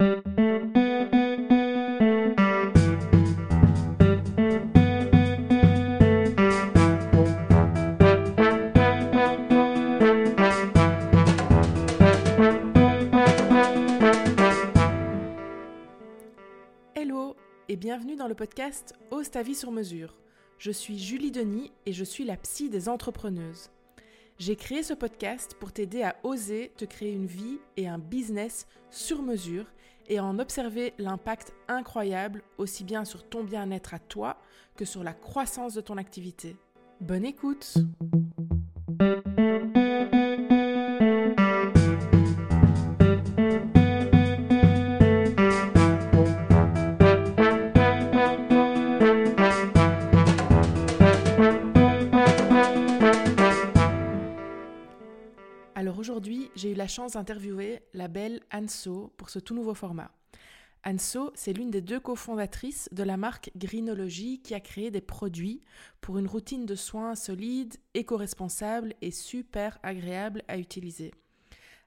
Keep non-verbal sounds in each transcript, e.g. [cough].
Hello et bienvenue dans le podcast Ose ta vie sur mesure. Je suis Julie Denis et je suis la psy des entrepreneuses. J'ai créé ce podcast pour t'aider à oser te créer une vie et un business sur mesure et en observer l'impact incroyable aussi bien sur ton bien-être à toi que sur la croissance de ton activité. Bonne écoute eu la chance d'interviewer la belle Anso pour ce tout nouveau format. Anso, c'est l'une des deux cofondatrices de la marque Greenology qui a créé des produits pour une routine de soins solide, éco-responsable et super agréable à utiliser.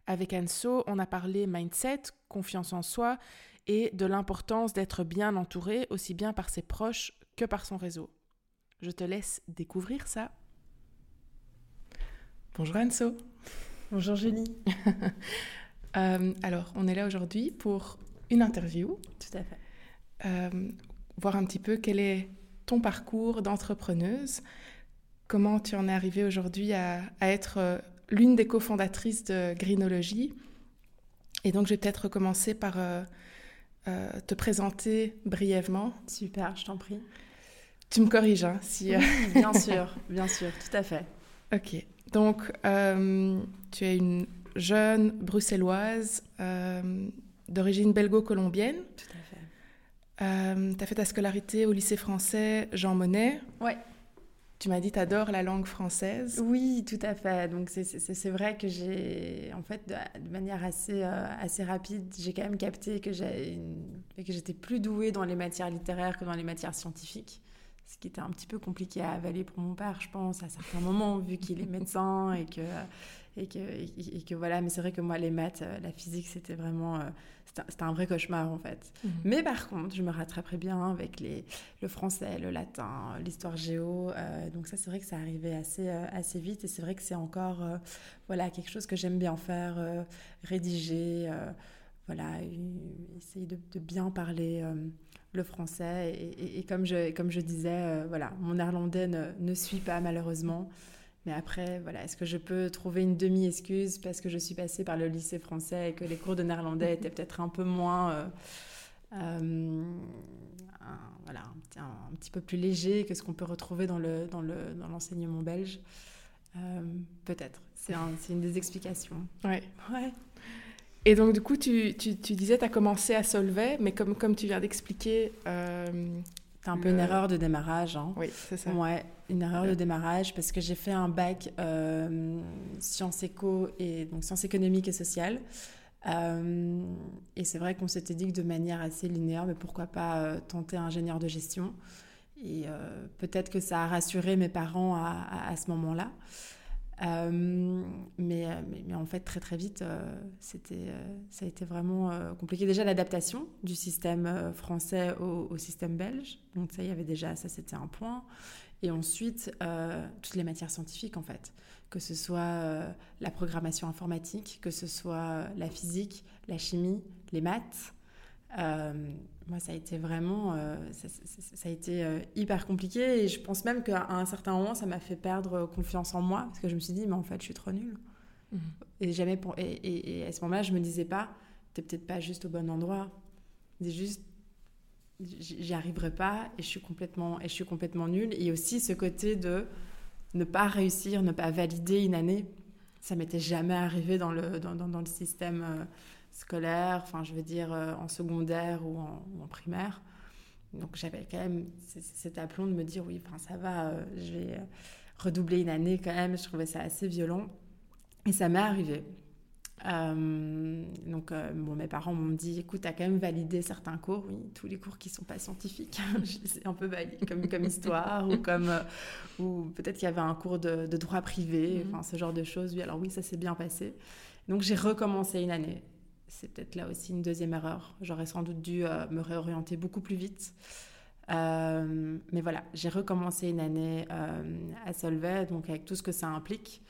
Avec Anso, on a parlé mindset, confiance en soi et de l'importance d'être bien entouré aussi bien par ses proches que par son réseau. Je te laisse découvrir ça. Bonjour Anso. Bonjour Julie. [laughs] Euh, alors, on est là aujourd'hui pour une interview, Tout à fait. euh, voir un petit peu quel est ton parcours d'entrepreneuse, comment tu en es arrivée aujourd'hui à, à être euh, l'une des cofondatrices de Greenology. Et donc, je vais peut-être commencer par euh, euh, te présenter brièvement. Super, je t'en prie. Tu me corriges hein, si... euh, Oui, bien [laughs] sûr, bien sûr, tout à fait. Ok. Donc, euh, tu es une jeune bruxelloise euh, d'origine belgo-colombienne. Tout à fait. tu as fait ta scolarité au lycée français Jean Monnet. Ouais. Tu m'as dit tu adores la langue française. Oui, tout à fait. Donc c'est- vrai que j'ai, en fait, de, de manière assez, euh, assez rapide, j'ai quand même capté que j'ai une- que j'étais plus douée dans les matières littéraires que dans les matières scientifiques. Ce qui était un petit peu compliqué à avaler pour mon père, je pense, à certains moments, vu qu'il est médecin et que, et que, et, et que voilà. Mais c'est vrai que moi, les maths, euh, la physique, c'était vraiment, euh, c'était un- vrai cauchemar en fait. Mhm. Mais par contre, je me rattraperai bien avec les, le français, le latin, l'histoire géo. euh, donc ça, c'est vrai que ça arrivait assez, assez vite. Et c'est vrai que c'est encore euh, voilà, quelque chose que j'aime bien faire, euh, rédiger, voilà, essayer de, de bien parler le français. Et, et- et comme, je, comme je disais, euh, voilà, mon néerlandais ne, ne suit pas malheureusement. Mais après, voilà, est-ce que je peux trouver une demi-excuse parce que je suis passée par le lycée français et que les cours de néerlandais étaient peut-être un peu moins... euh, euh, un, voilà, un, petit- un- un petit peu plus léger que ce qu'on peut retrouver dans le dans le dans l'enseignement belge? Peut-être. C'est c'est une des explications. Ouais. Ouais. Et donc, du coup, tu, tu, tu disais tu as commencé à Solvay, mais comme, comme tu viens d'expliquer. euh, C'est un peu une erreur de démarrage. Hein. Oui, c'est ça. Ouais, une erreur de démarrage parce que j'ai fait un bac euh, sciences éco et donc sciences économiques et sociales. Euh, et c'est vrai qu'on s'était dit que de manière assez linéaire, mais pourquoi pas euh, tenter ingénieur de gestion. Et peut-être que ça a rassuré mes parents à, à- à ce moment-là. Euh, mais, euh, mais, mais en fait, très très vite, euh, ça a été vraiment compliqué. Déjà, l'adaptation du système français au, au système belge. Donc ça, il y avait déjà, ça c'était un point. Et ensuite, toutes les matières scientifiques, en fait. Que ce soit la programmation informatique, que ce soit la physique, la chimie, les maths. Euh, moi, ça a été vraiment, euh, ça, ça- ça a été euh, hyper compliqué et je pense même qu'à un certain moment, ça m'a fait perdre confiance en moi parce que je me suis dit, mais en fait, je suis trop nulle. Mhm. Et jamais pour... et, et- et à ce moment-là, je me disais pas, t'es peut-être pas juste au bon endroit. C'est juste, j'y arriverai pas et je suis complètement et je suis complètement nulle. Et aussi ce côté de ne pas réussir, ne pas valider une année, ça m'était jamais arrivé dans le dans, dans- dans le système euh, scolaire. Enfin, je veux dire euh, en secondaire ou en, ou en primaire. Donc j'avais quand même cet aplomb de me dire oui, enfin ça va, euh, je vais euh, redoubler une année quand même. Je trouvais ça assez violent. Et ça m'est arrivé. Euh, donc, euh, bon, mes parents m'ont dit écoute, tu as quand même validé certains cours, oui, tous les cours qui ne sont pas scientifiques, je les ai un peu validés, comme, comme histoire, ou comme. ou peut-être qu'il y avait un cours de, de droit privé, Mhm. enfin, ce genre de choses. Oui, alors oui, ça s'est bien passé. Donc, j'ai recommencé une année. C'est peut-être là aussi une deuxième erreur. J'aurais sans doute dû me réorienter beaucoup plus vite. mais voilà, j'ai recommencé une année à Solvay, donc avec tout ce que ça implique.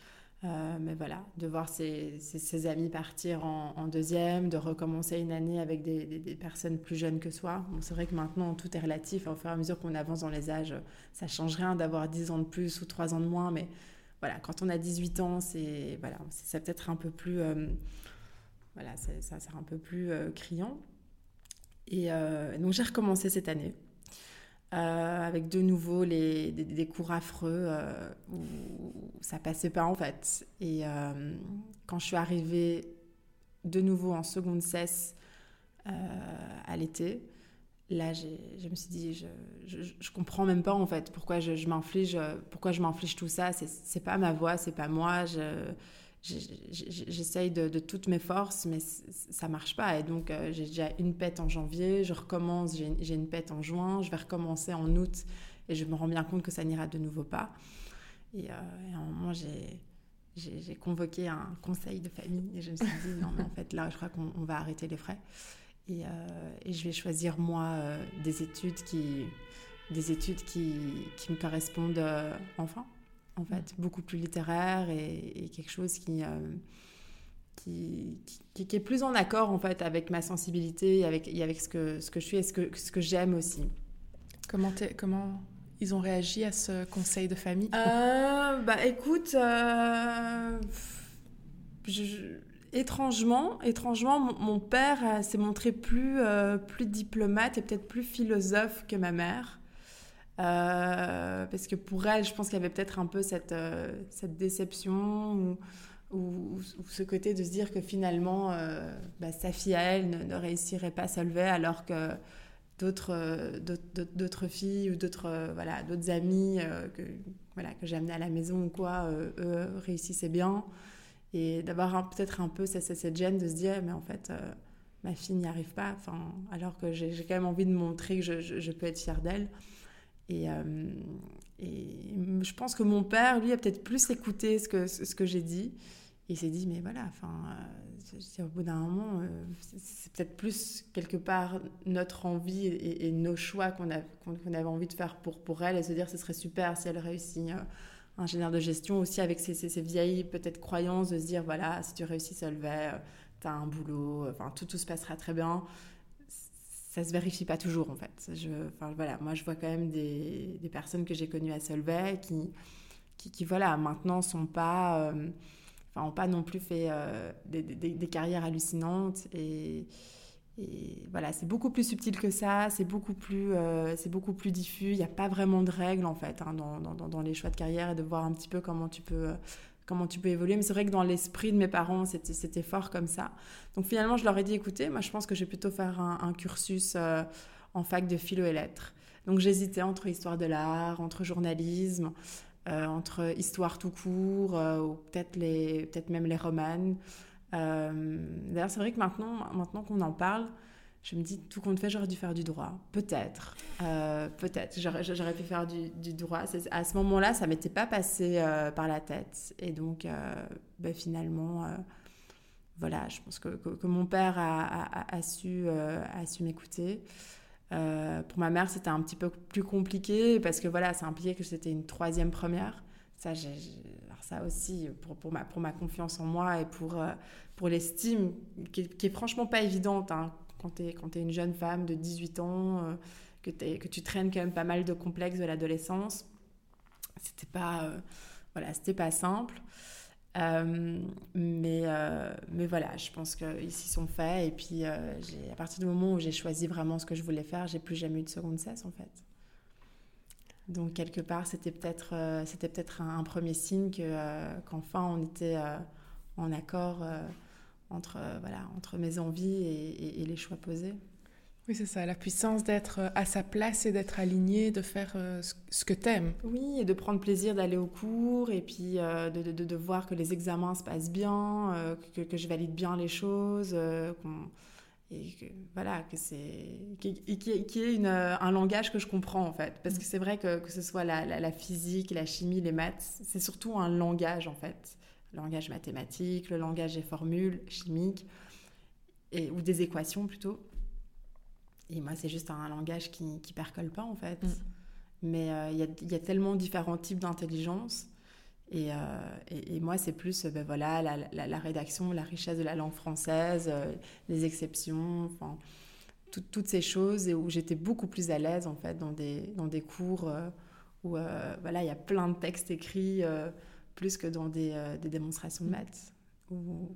Euh, mais voilà, de voir ses, amis partir en, deuxième, de recommencer une année avec des, personnes plus jeunes que soi. c'est vrai que maintenant, tout est relatif. Au fur et à mesure qu'on avance dans les âges, ça change rien d'avoir 10 ans de plus ou 3 ans de moins. Mais voilà, quand on a 18 ans, c'est voilà, c'est peut-être un peu plus... Euh, voilà, ça sert un peu plus euh, criant. Et donc, j'ai recommencé cette année. Euh, avec de nouveau les, des, cours affreux euh, où ça passait pas en fait. Et euh, quand je suis arrivée de nouveau en seconde cesse à l'été, là je me suis dit je, je, comprends même pas en fait pourquoi je, je m'inflige pourquoi je m'inflige tout ça c'est pas ma voix c'est pas moi j'essaye de, toutes mes forces, mais ça marche pas. Et donc, euh, j'ai déjà une pète en janvier, je recommence, j'ai une pète en juin, je vais recommencer en août, et je me rends bien compte que ça n'ira de nouveau pas. Et, euh, à un moment, j'ai convoqué un conseil de famille, et je me suis dit, non, mais en fait, là, je crois qu'on va arrêter les frais. Et, euh, et, je vais choisir, moi, des études qui, des études qui, qui me correspondent enfin en fait, beaucoup plus littéraire et, quelque chose euh, qui, qui, qui, est plus en accord en fait avec ma sensibilité et avec, et avec ce, que, ce que je suis et ce que, ce que j'aime aussi. Comment, comment ils ont réagi à ce conseil de famille? Euh, Bah écoute, euh, étrangement, étrangement, mon, père s'est montré plus, plus diplomate et peut-être plus philosophe que ma mère. Euh, parce que pour elle, je pense qu'il y avait peut-être un peu cette, euh, cette déception ou, ou, ce côté de se dire que finalement, euh, bah, sa fille à elle ne, réussirait pas à se lever alors que d'autres d'autres filles ou d'autres voilà d'autres amis que voilà que j'amenais à la maison ou quoi eux réussissaient bien. Et d'avoir peut-être un peu cette, cette gêne de se dire mais en fait ma fille n'y arrive pas. Alors que j'ai quand même envie de montrer que je, je peux être fière d'elle et, euh, et, je pense que mon père, lui, a peut-être plus écouté ce que, ce que j'ai dit. il s'est dit, mais voilà, enfin, euh, au bout d'un moment, euh, c'est peut-être plus quelque part notre envie et, nos choix qu'on avait envie de faire pour, pour elle et se dire, ce serait super si elle réussit ingénieur de gestion, aussi avec ces, ces, vieilles peut-être croyances de se dire, voilà, si tu réussis Solvay, tu as un boulot, enfin, tout, tout se passera très bien ça se vérifie pas toujours en fait. Je, enfin, voilà, moi je vois quand même des, des personnes que j'ai connues à Solvay qui, qui, voilà, maintenant sont pas, euh, enfin, ont pas non plus fait euh, des, des, carrières hallucinantes et, et voilà, c'est beaucoup plus subtil que ça, c'est beaucoup plus, euh, c'est beaucoup plus diffus. Il n'y a pas vraiment de règles en fait hein, dans, dans, les choix de carrière et de voir un petit peu comment tu peux comment tu peux évoluer. Mais c'est vrai que dans l'esprit de mes parents, c'était fort comme ça. Donc finalement, je leur ai dit, écoutez, moi je pense que je vais plutôt faire un, cursus euh, en fac de philo et lettres. Donc j'hésitais entre histoire de l'art, entre journalisme, euh, entre histoire tout court, euh, ou peut-être peut même les romanes. D'ailleurs, c'est vrai que maintenant, maintenant qu'on en parle, je me dis, tout compte fait, j'aurais dû faire du droit. Peut-être. Euh, peut-être. J'aurais pu faire du, droit. À ce moment-là, ça m'était pas passé euh, par la tête. Et donc, euh, ben, finalement, voilà, je pense que, que, mon père a, su, m'écouter. pour ma mère, c'était un petit peu plus compliqué parce que voilà, ça impliquait que c'était une troisième première. Ça, ça aussi, pour, ma, confiance en moi et pour, pour l'estime, qui, qui, est franchement pas évidente. Hein quand tu es, es, une jeune femme de 18 ans, euh, que, tu traînes quand même pas mal de complexes de l'adolescence. C'était pas, euh, voilà, pas simple. Euh, mais, mais voilà, je pense qu'ils s'y sont faits. Et puis, à partir du moment où j'ai choisi vraiment ce que je voulais faire, j'ai plus jamais eu de seconde cesse, en fait. Donc, quelque part, c'était peut-être c'était peut-être un, premier signe qu'enfin on était en accord entre, euh, voilà, entre mes envies et, les choix posés. Oui, c'est ça, la puissance d'être euh, à sa place et d'être aligné, de faire euh, ce que tu aimes. Oui, et de prendre plaisir d'aller au cours et puis de, de, de, voir que les examens se passent bien, que, que, je valide bien les choses, et que, voilà, que c'est qui, qui, qui est une, un langage que je comprends en fait. Parce que c'est vrai que, que ce soit la, la, la, physique, la chimie, les maths, c'est surtout un langage en fait langage mathématique, le langage des formules chimiques. et, ou des équations plutôt. Et moi, c'est juste un langage qui, ne percole pas, en fait. Mm. Mais euh, il y, a, tellement différents types d'intelligence. Et, et, moi, c'est plus ben voilà, la, la, rédaction, la richesse de la langue française, les exceptions, enfin, toutes ces choses, et où j'étais beaucoup plus à l'aise, en fait, dans des, dans des cours où voilà, il y a plein de textes écrits plus que dans des, euh, des démonstrations de maths. Où,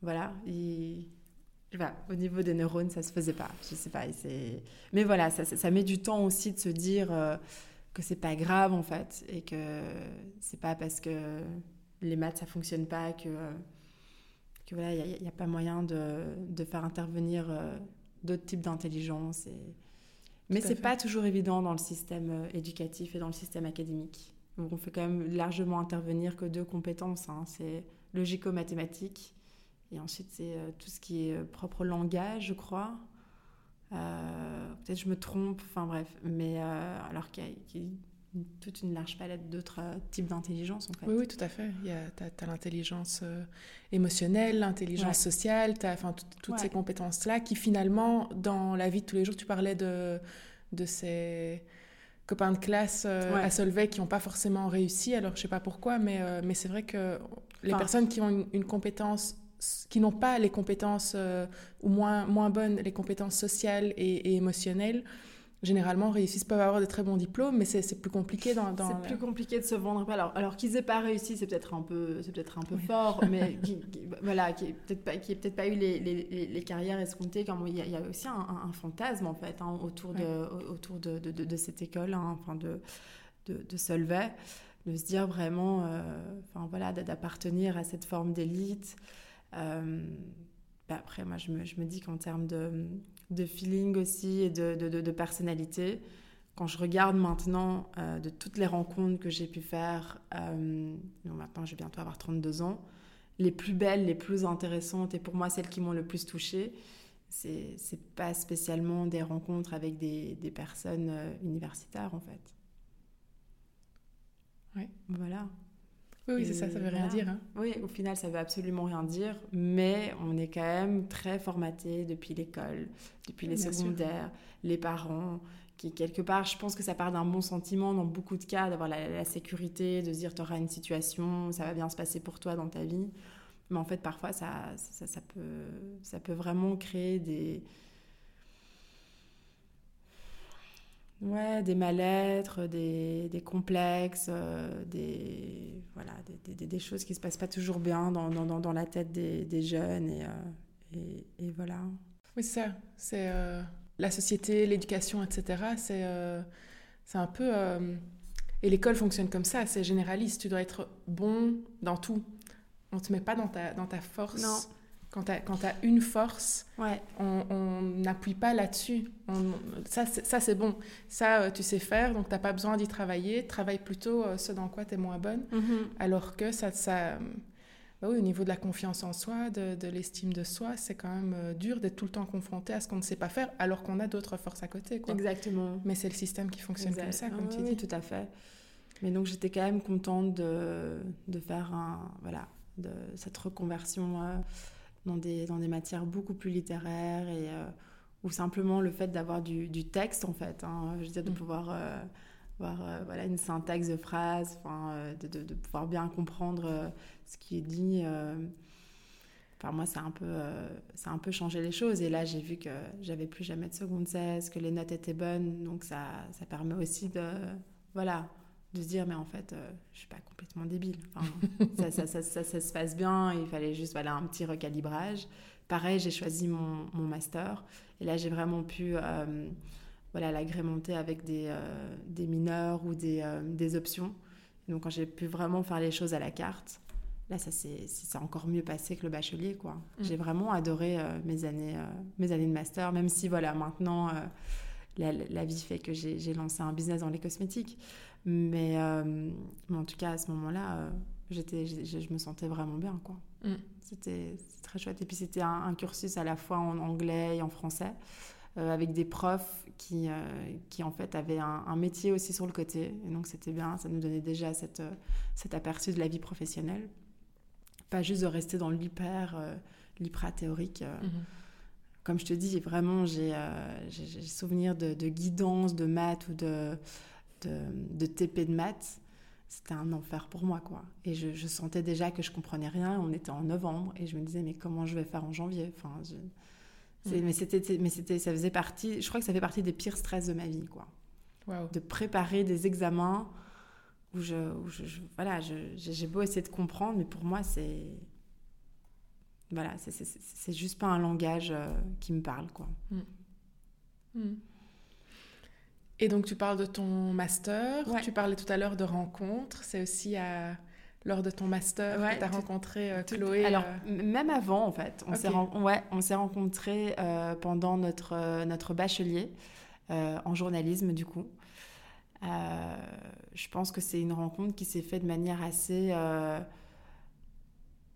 voilà, au niveau des neurones, ça se faisait pas. Je sais pas. Mais voilà, ça, ça, met du temps aussi de se dire euh, que c'est pas grave en fait et que c'est pas parce que les maths ça fonctionne pas que, que voilà, il n'y a, pas moyen de, de faire intervenir euh, d'autres types d'intelligence. Et... Mais c'est pas toujours évident dans le système éducatif et dans le système académique. Donc on fait quand même largement intervenir que deux compétences. Hein. C'est logico-mathématique et ensuite c'est euh, tout ce qui est euh, propre langage, je crois. Euh, peut-être je me trompe, enfin bref. Mais alors qu'il y, a toute une large palette d'autres types d'intelligence en fait. Oui, oui, tout à fait. Tu as, l'intelligence émotionnelle, l'intelligence sociale, tu as enfin, toutes ces compétences-là qui finalement, dans la vie de tous les jours, tu parlais de, de ces copains de classe euh, à Solvay qui n'ont pas forcément réussi. Alors, je sais pas pourquoi, mais, euh, mais c'est vrai que les personnes qui ont une, compétence, qui n'ont pas les compétences, euh, ou moins, moins bonnes, les compétences sociales et, et émotionnelles, généralement réussissent, peuvent avoir de très bons diplômes, mais c'est plus compliqué dans... c'est plus compliqué de se vendre. Alors, alors qu'ils aient pas réussi, c'est peut-être un peu, c'est peut-être un peu fort, [laughs] mais qui, voilà, qui peut-être pas, qui peut-être pas eu les, les, les, carrières escomptées. Comme il y, a, il y a aussi un, fantasme en fait hein, autour de autour de, de, de, cette école, hein, enfin de, de, Solvay, de se dire vraiment, euh, enfin voilà, d'appartenir à cette forme d'élite. Euh, bah, après, moi, je me, je me dis qu'en termes de de feeling aussi et de, de, personnalité. Quand je regarde maintenant euh, de toutes les rencontres que j'ai pu faire, euh, maintenant je vais bientôt avoir 32 ans, les plus belles, les plus intéressantes et pour moi celles qui m'ont le plus touchée, c'est, c'est pas spécialement des rencontres avec des, des personnes euh, universitaires en fait. Oui. Voilà. Oui, c'est ça, ça veut rien dire. Hein. Oui, au final, ça veut absolument rien dire, mais on est quand même très formaté depuis l'école, depuis les secondaires, les parents, qui quelque part, je pense que ça part d'un bon sentiment dans beaucoup de cas, d'avoir la, sécurité, de se dire tu auras une situation, ça va bien se passer pour toi dans ta vie. Mais en fait, parfois, ça, ça, ça peut, ça peut vraiment créer des, Ouais, des mal-être, des, des, complexes, euh, des, voilà, des, des, choses qui ne se passent pas toujours bien dans, dans, dans la tête des, jeunes. Et, euh, et, et, voilà. Oui, c'est ça. C'est euh, la société, l'éducation, etc. C'est c'est un peu... et l'école fonctionne comme ça, c'est généraliste. Tu dois être bon dans tout. On ne te met pas dans ta, dans ta force. Non quand tu as, une force, on n'appuie pas là-dessus. Ça, c'est bon. Ça, euh, tu sais faire, donc tu n'as pas besoin d'y travailler. Travaille plutôt euh, ce dans quoi tu es moins bonne. Mm-hmm. Alors que ça, ça bah oui, au niveau de la confiance en soi, de, l'estime de soi, c'est quand même euh, dur d'être tout le temps confronté à ce qu'on ne sait pas faire, alors qu'on a d'autres forces à côté. Quoi. Exactement. Mais c'est le système qui fonctionne comme ça, comme tu dis. tout à fait. Mais donc j'étais quand même contente de, de faire un, voilà, de, cette reconversion dans des, dans des matières beaucoup plus littéraires et euh, ou simplement le fait d'avoir du, du, texte en fait hein, je veux dire de mm. pouvoir euh, avoir euh, voilà une syntaxe de phrase enfin de, de, pouvoir bien comprendre ce qui est dit Enfin, moi, ça a un peu, ça a un peu changé les choses. Et là, j'ai vu que j'avais plus jamais de seconde 16, que les notes étaient bonnes. Donc, ça, ça permet aussi de, voilà, de se dire mais en fait euh, je suis pas complètement débile. Ça, ça, ça, ça, se passe bien il fallait juste voilà un petit recalibrage. Pareil j'ai choisi mon, mon, master et là j'ai vraiment pu euh, voilà l'agrémenter avec des, euh, des mineurs ou des, des options. Donc quand j'ai pu vraiment faire les choses à la carte là ça s'est encore mieux passé que le bachelier quoi. Mm. j'ai vraiment adoré mes années mes années de master même si voilà maintenant la, la, vie fait que j'ai lancé un business dans les cosmétiques mais, euh, mais en tout cas, à ce moment-là, euh, j'étais, je, me sentais vraiment bien. quoi. Mm. C'était très chouette. Et puis, c'était un, cursus à la fois en anglais et en français, euh, avec des profs qui, qui, en fait, avaient un, métier aussi sur le côté. Et donc, c'était bien. Ça nous donnait déjà cette, cet aperçu de la vie professionnelle. Pas juste de rester dans l'hyper l'IPRA théorique. Mhm. Comme je te dis, vraiment, j'ai j'ai souvenir de, de, guidance, de maths ou de, de, de TP de maths c'était un enfer pour moi, quoi. Et je, sentais déjà que je comprenais rien. On était en novembre et je me disais, mais comment je vais faire en janvier? Enfin. Mais c'était, mais c'était, ça faisait partie. Je crois que ça fait partie des pires stress de ma vie, quoi. De préparer des examens où je, voilà, j'ai beau essayer de comprendre, mais pour moi, c'est, voilà, c'est juste pas un langage euh, qui me parle, quoi. Mm. Mm. Et donc tu parles de ton master, tu parlais tout à l'heure de rencontres, c'est aussi à, lors de ton master que tu as rencontré euh, Chloé Alors, euh, même avant en fait, on s'est ouais, rencontrés euh, pendant notre, notre bachelier en journalisme du coup. je pense que c'est une rencontre qui s'est faite de manière assez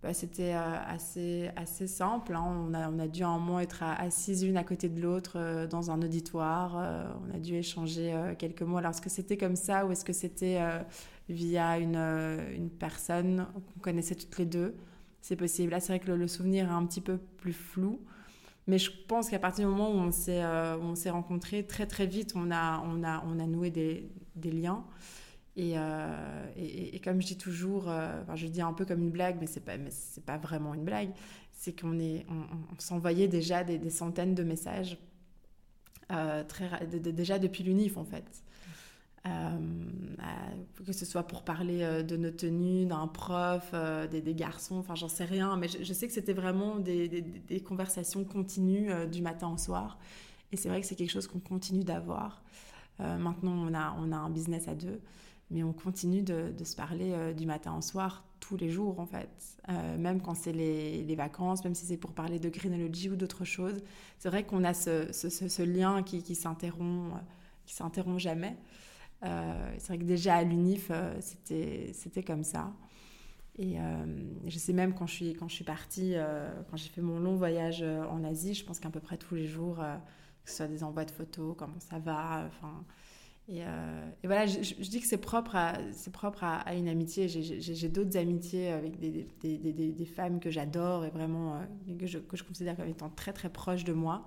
bah, c'était euh, assez, assez simple. Hein. On, a, on a dû un moment être assises une à côté de l'autre euh, dans un auditoire. Euh, on a dû échanger quelques mots. Alors, est-ce que c'était comme ça ou est-ce que c'était via une, une personne qu'on connaissait toutes les deux? C'est possible. Là, c'est vrai que le, souvenir est un petit peu plus flou. Mais je pense qu'à partir du moment où on s'est, on rencontrés, très très vite, on a, on a, on a noué des, des liens. Euh, et, comme je dis toujours, euh, je dis un peu comme une blague, mais c'est pas, pas vraiment une blague, c'est qu'on est, on, s'envoyait déjà des, centaines de messages, euh, très, déjà depuis l'UNIF en fait. que ce soit pour parler de nos tenues, d'un prof, des, garçons, enfin j'en sais rien, mais je, sais que c'était vraiment des, des, conversations continues du matin au soir. Et c'est vrai que c'est quelque chose qu'on continue d'avoir. maintenant, on a, on a un business à deux mais on continue de, se parler euh, du matin au soir tous les jours en fait, euh, même quand c'est les, vacances, même si c'est pour parler de greenology ou d'autres choses. C'est vrai qu'on a ce, lien qui, qui s'interrompt, qui s'interrompt jamais. Euh, c'est vrai que déjà à l'UNIF, c'était, comme ça. Et je sais même quand je suis, quand partie, quand j'ai fait mon long voyage en Asie, je pense qu'à peu près tous les jours, que ce soit des envois de photos, comment ça va, enfin euh, et, voilà, je, dis que c'est propre à, une amitié. J'ai, d'autres amitiés avec des, femmes que j'adore et vraiment euh, que, je, considère comme étant très très proches de moi.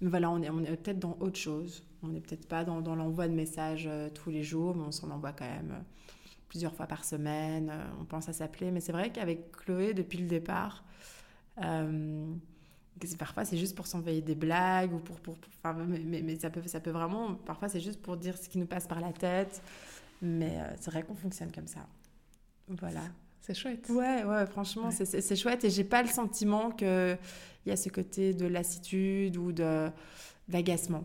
Mais voilà, on est, peut-être dans autre chose. On n'est peut-être pas dans, dans l'envoi de messages euh, tous les jours, mais on s'en envoie quand même plusieurs fois par semaine. on pense à s'appeler. Mais c'est vrai qu'avec Chloé, depuis le départ, parfois c'est juste pour s'envoyer des blagues ou pour, pour, enfin, mais, mais, ça peut ça peut vraiment parfois c'est juste pour dire ce qui nous passe par la tête. Mais euh, c'est vrai qu'on fonctionne comme ça. Voilà. C'est chouette. Ouais ouais franchement c'est chouette et j'ai pas le sentiment que il y a ce côté de lassitude ou de d'agacement.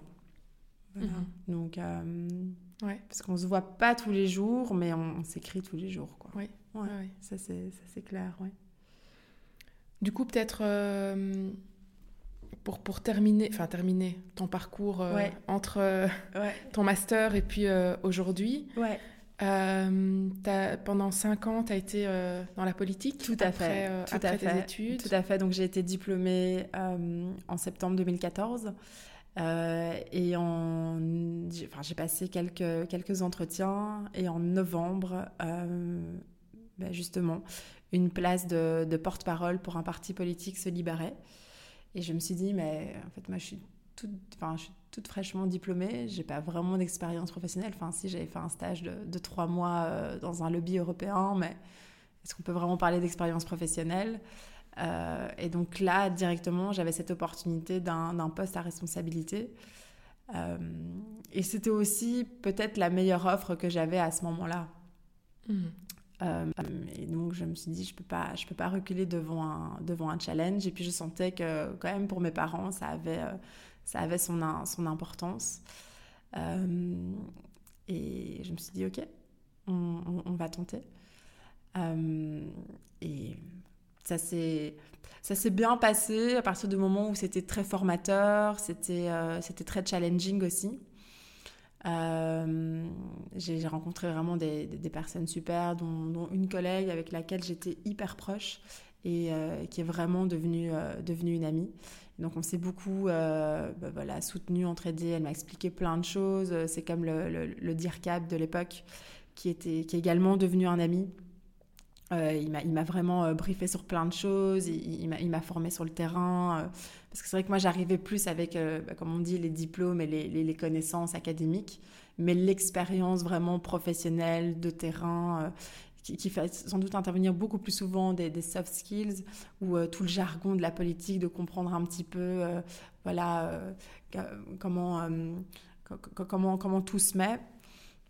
Voilà. Mhm. donc euh, ouais. parce qu'on se voit pas tous les jours mais on, s'écrit tous les jours quoi. Oui. Ouais, ouais. ça c'est clair ouais. Du coup peut-être euh, pour, pour terminer, enfin terminer ton parcours euh, entre euh, ton master et puis euh, aujourd'hui. Ouais. pendant cinq ans, tu as été dans la politique Tout à après, fait. Tout après à tes fait. études. Tout à fait. Donc j'ai été diplômée en septembre 2014. et en, enfin, j'ai passé quelques, quelques entretiens et en novembre, ben justement, une place de, de porte-parole pour un parti politique se libérait. Et je me suis dit, mais en fait, moi, je suis toute, enfin, je suis toute fraîchement diplômée. J'ai pas vraiment d'expérience professionnelle. Enfin, si j'avais fait un stage de, trois mois euh, dans un lobby européen, mais est-ce qu'on peut vraiment parler d'expérience professionnelle? Euh, Et donc là, directement, j'avais cette opportunité d'un poste à responsabilité. Euh, et c'était aussi peut-être la meilleure offre que j'avais à ce moment-là. Mmh. Euh, et donc je me suis dit je peux peux pas reculer devant un devant un challenge. Et puis je sentais que quand même pour mes parents ça avait euh, ça avait son son importance. Euh, et je me suis dit ok on, on, va tenter. Et ça s'est ça s'est bien passé à partir du moment où c'était très formateur c'était c'était très challenging aussi euh, j'ai rencontré vraiment des, personnes super, dont, une collègue avec laquelle j'étais hyper proche et euh, qui est vraiment devenue, euh, devenue une amie. Donc on s'est beaucoup bah, voilà, soutenu, entraidé. Elle m'a expliqué plein de choses. C'est comme le, le, DIRCAP de l'époque qui, qui est également devenu un ami. il m'a vraiment briefé sur plein de choses, il, il m'a formé sur le terrain. Parce que c'est vrai que moi, j'arrivais plus avec, bah, comme on dit, les diplômes et les, connaissances académiques, mais l'expérience vraiment professionnelle de terrain qui, fait sans doute intervenir beaucoup plus souvent des, soft skills ou euh, tout le jargon de la politique, de comprendre un petit peu euh, voilà, euh, comment, comment, tout se met.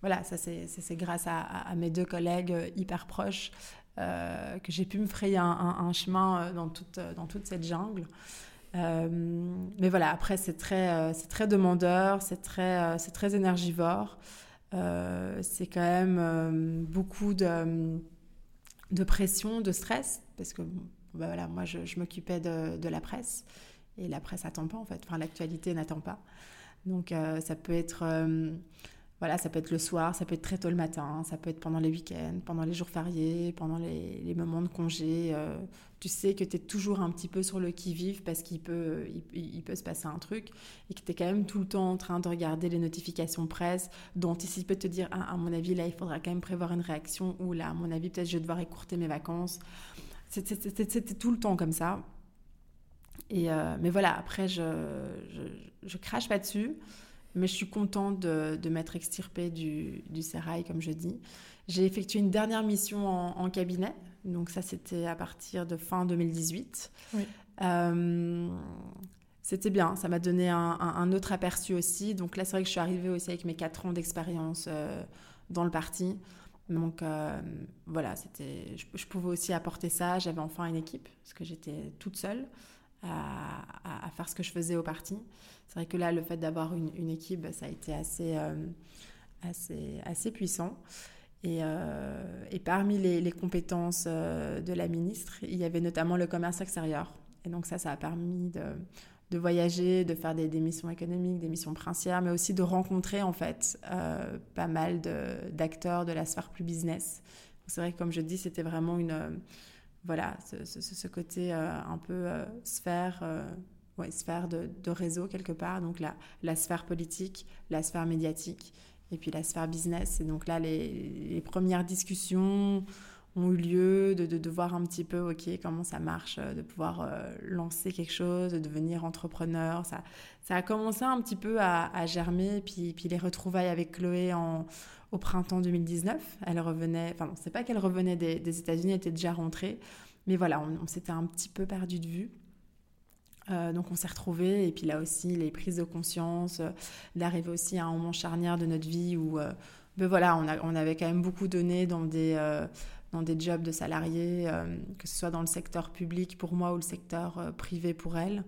Voilà, ça c'est grâce à, mes deux collègues hyper proches que j'ai pu me frayer un, chemin dans toute cette jungle. Mais voilà, après c'est très, c'est très demandeur, c'est très, c'est très énergivore. Euh, c'est quand même euh, beaucoup de, de, pression, de stress, parce que bah voilà, moi je, m'occupais de, de, la presse, et la presse n'attend pas en fait, enfin l'actualité n'attend pas. Donc euh, ça peut être voilà, ça peut être le soir, ça peut être très tôt le matin, ça peut être pendant les week-ends, pendant les jours fériés, pendant les, moments de congé. Euh, tu sais que tu es toujours un petit peu sur le qui-vive parce qu'il peut, il, peut se passer un truc et que tu es quand même tout le temps en train de regarder les notifications presse, d'anticiper, de te dire, ah, à mon avis, là, il faudra quand même prévoir une réaction ou là, à mon avis, peut-être je vais devoir écourter mes vacances. C'était tout le temps comme ça. Et euh, mais voilà, après, je, je, je crache pas dessus. Mais je suis contente de, de m'être extirpée du, du sérail, comme je dis. J'ai effectué une dernière mission en, cabinet. Donc ça, c'était à partir de fin 2018. Euh, c'était bien, ça m'a donné un, autre aperçu aussi. Donc là, c'est vrai que je suis arrivée aussi avec mes 4 ans d'expérience euh, dans le parti. Donc euh, voilà, c'était, je, je, pouvais aussi apporter ça. J'avais enfin une équipe, parce que j'étais toute seule à, faire ce que je faisais au parti. C'est vrai que là, le fait d'avoir une, équipe, bah, ça a été assez, euh, assez, assez puissant. Et, euh, parmi les, compétences euh, de la ministre, il y avait notamment le commerce extérieur. Et donc ça, ça a permis de, voyager, de faire des, missions économiques, des missions princières, mais aussi de rencontrer en fait pas mal d'acteurs de, la sphère plus business. C'est vrai que comme je dis, c'était vraiment une voilà, ce, côté un peu sphère, ouais, sphère de, réseau quelque part. Donc la, la sphère politique, la sphère médiatique et puis la sphère business. Et donc là, les, premières discussions ont eu lieu de, de, voir un petit peu, OK, comment ça marche, de pouvoir lancer quelque chose, de devenir entrepreneur. Ça, ça a commencé un petit peu à, germer. Puis, puis les retrouvailles avec Chloé en, au printemps 2019. Elle revenait, enfin, non, c'est pas qu'elle revenait des États-Unis, elle était déjà rentrée. Mais voilà, on, s'était un petit peu perdu de vue. Euh, donc on s'est retrouvés et puis là aussi les prises de conscience, euh, d'arriver aussi à un moment charnière de notre vie où euh, ben voilà, on, a, on, avait quand même beaucoup donné dans des, dans des jobs de salariés, que ce soit dans le secteur public pour moi ou le secteur privé pour elle.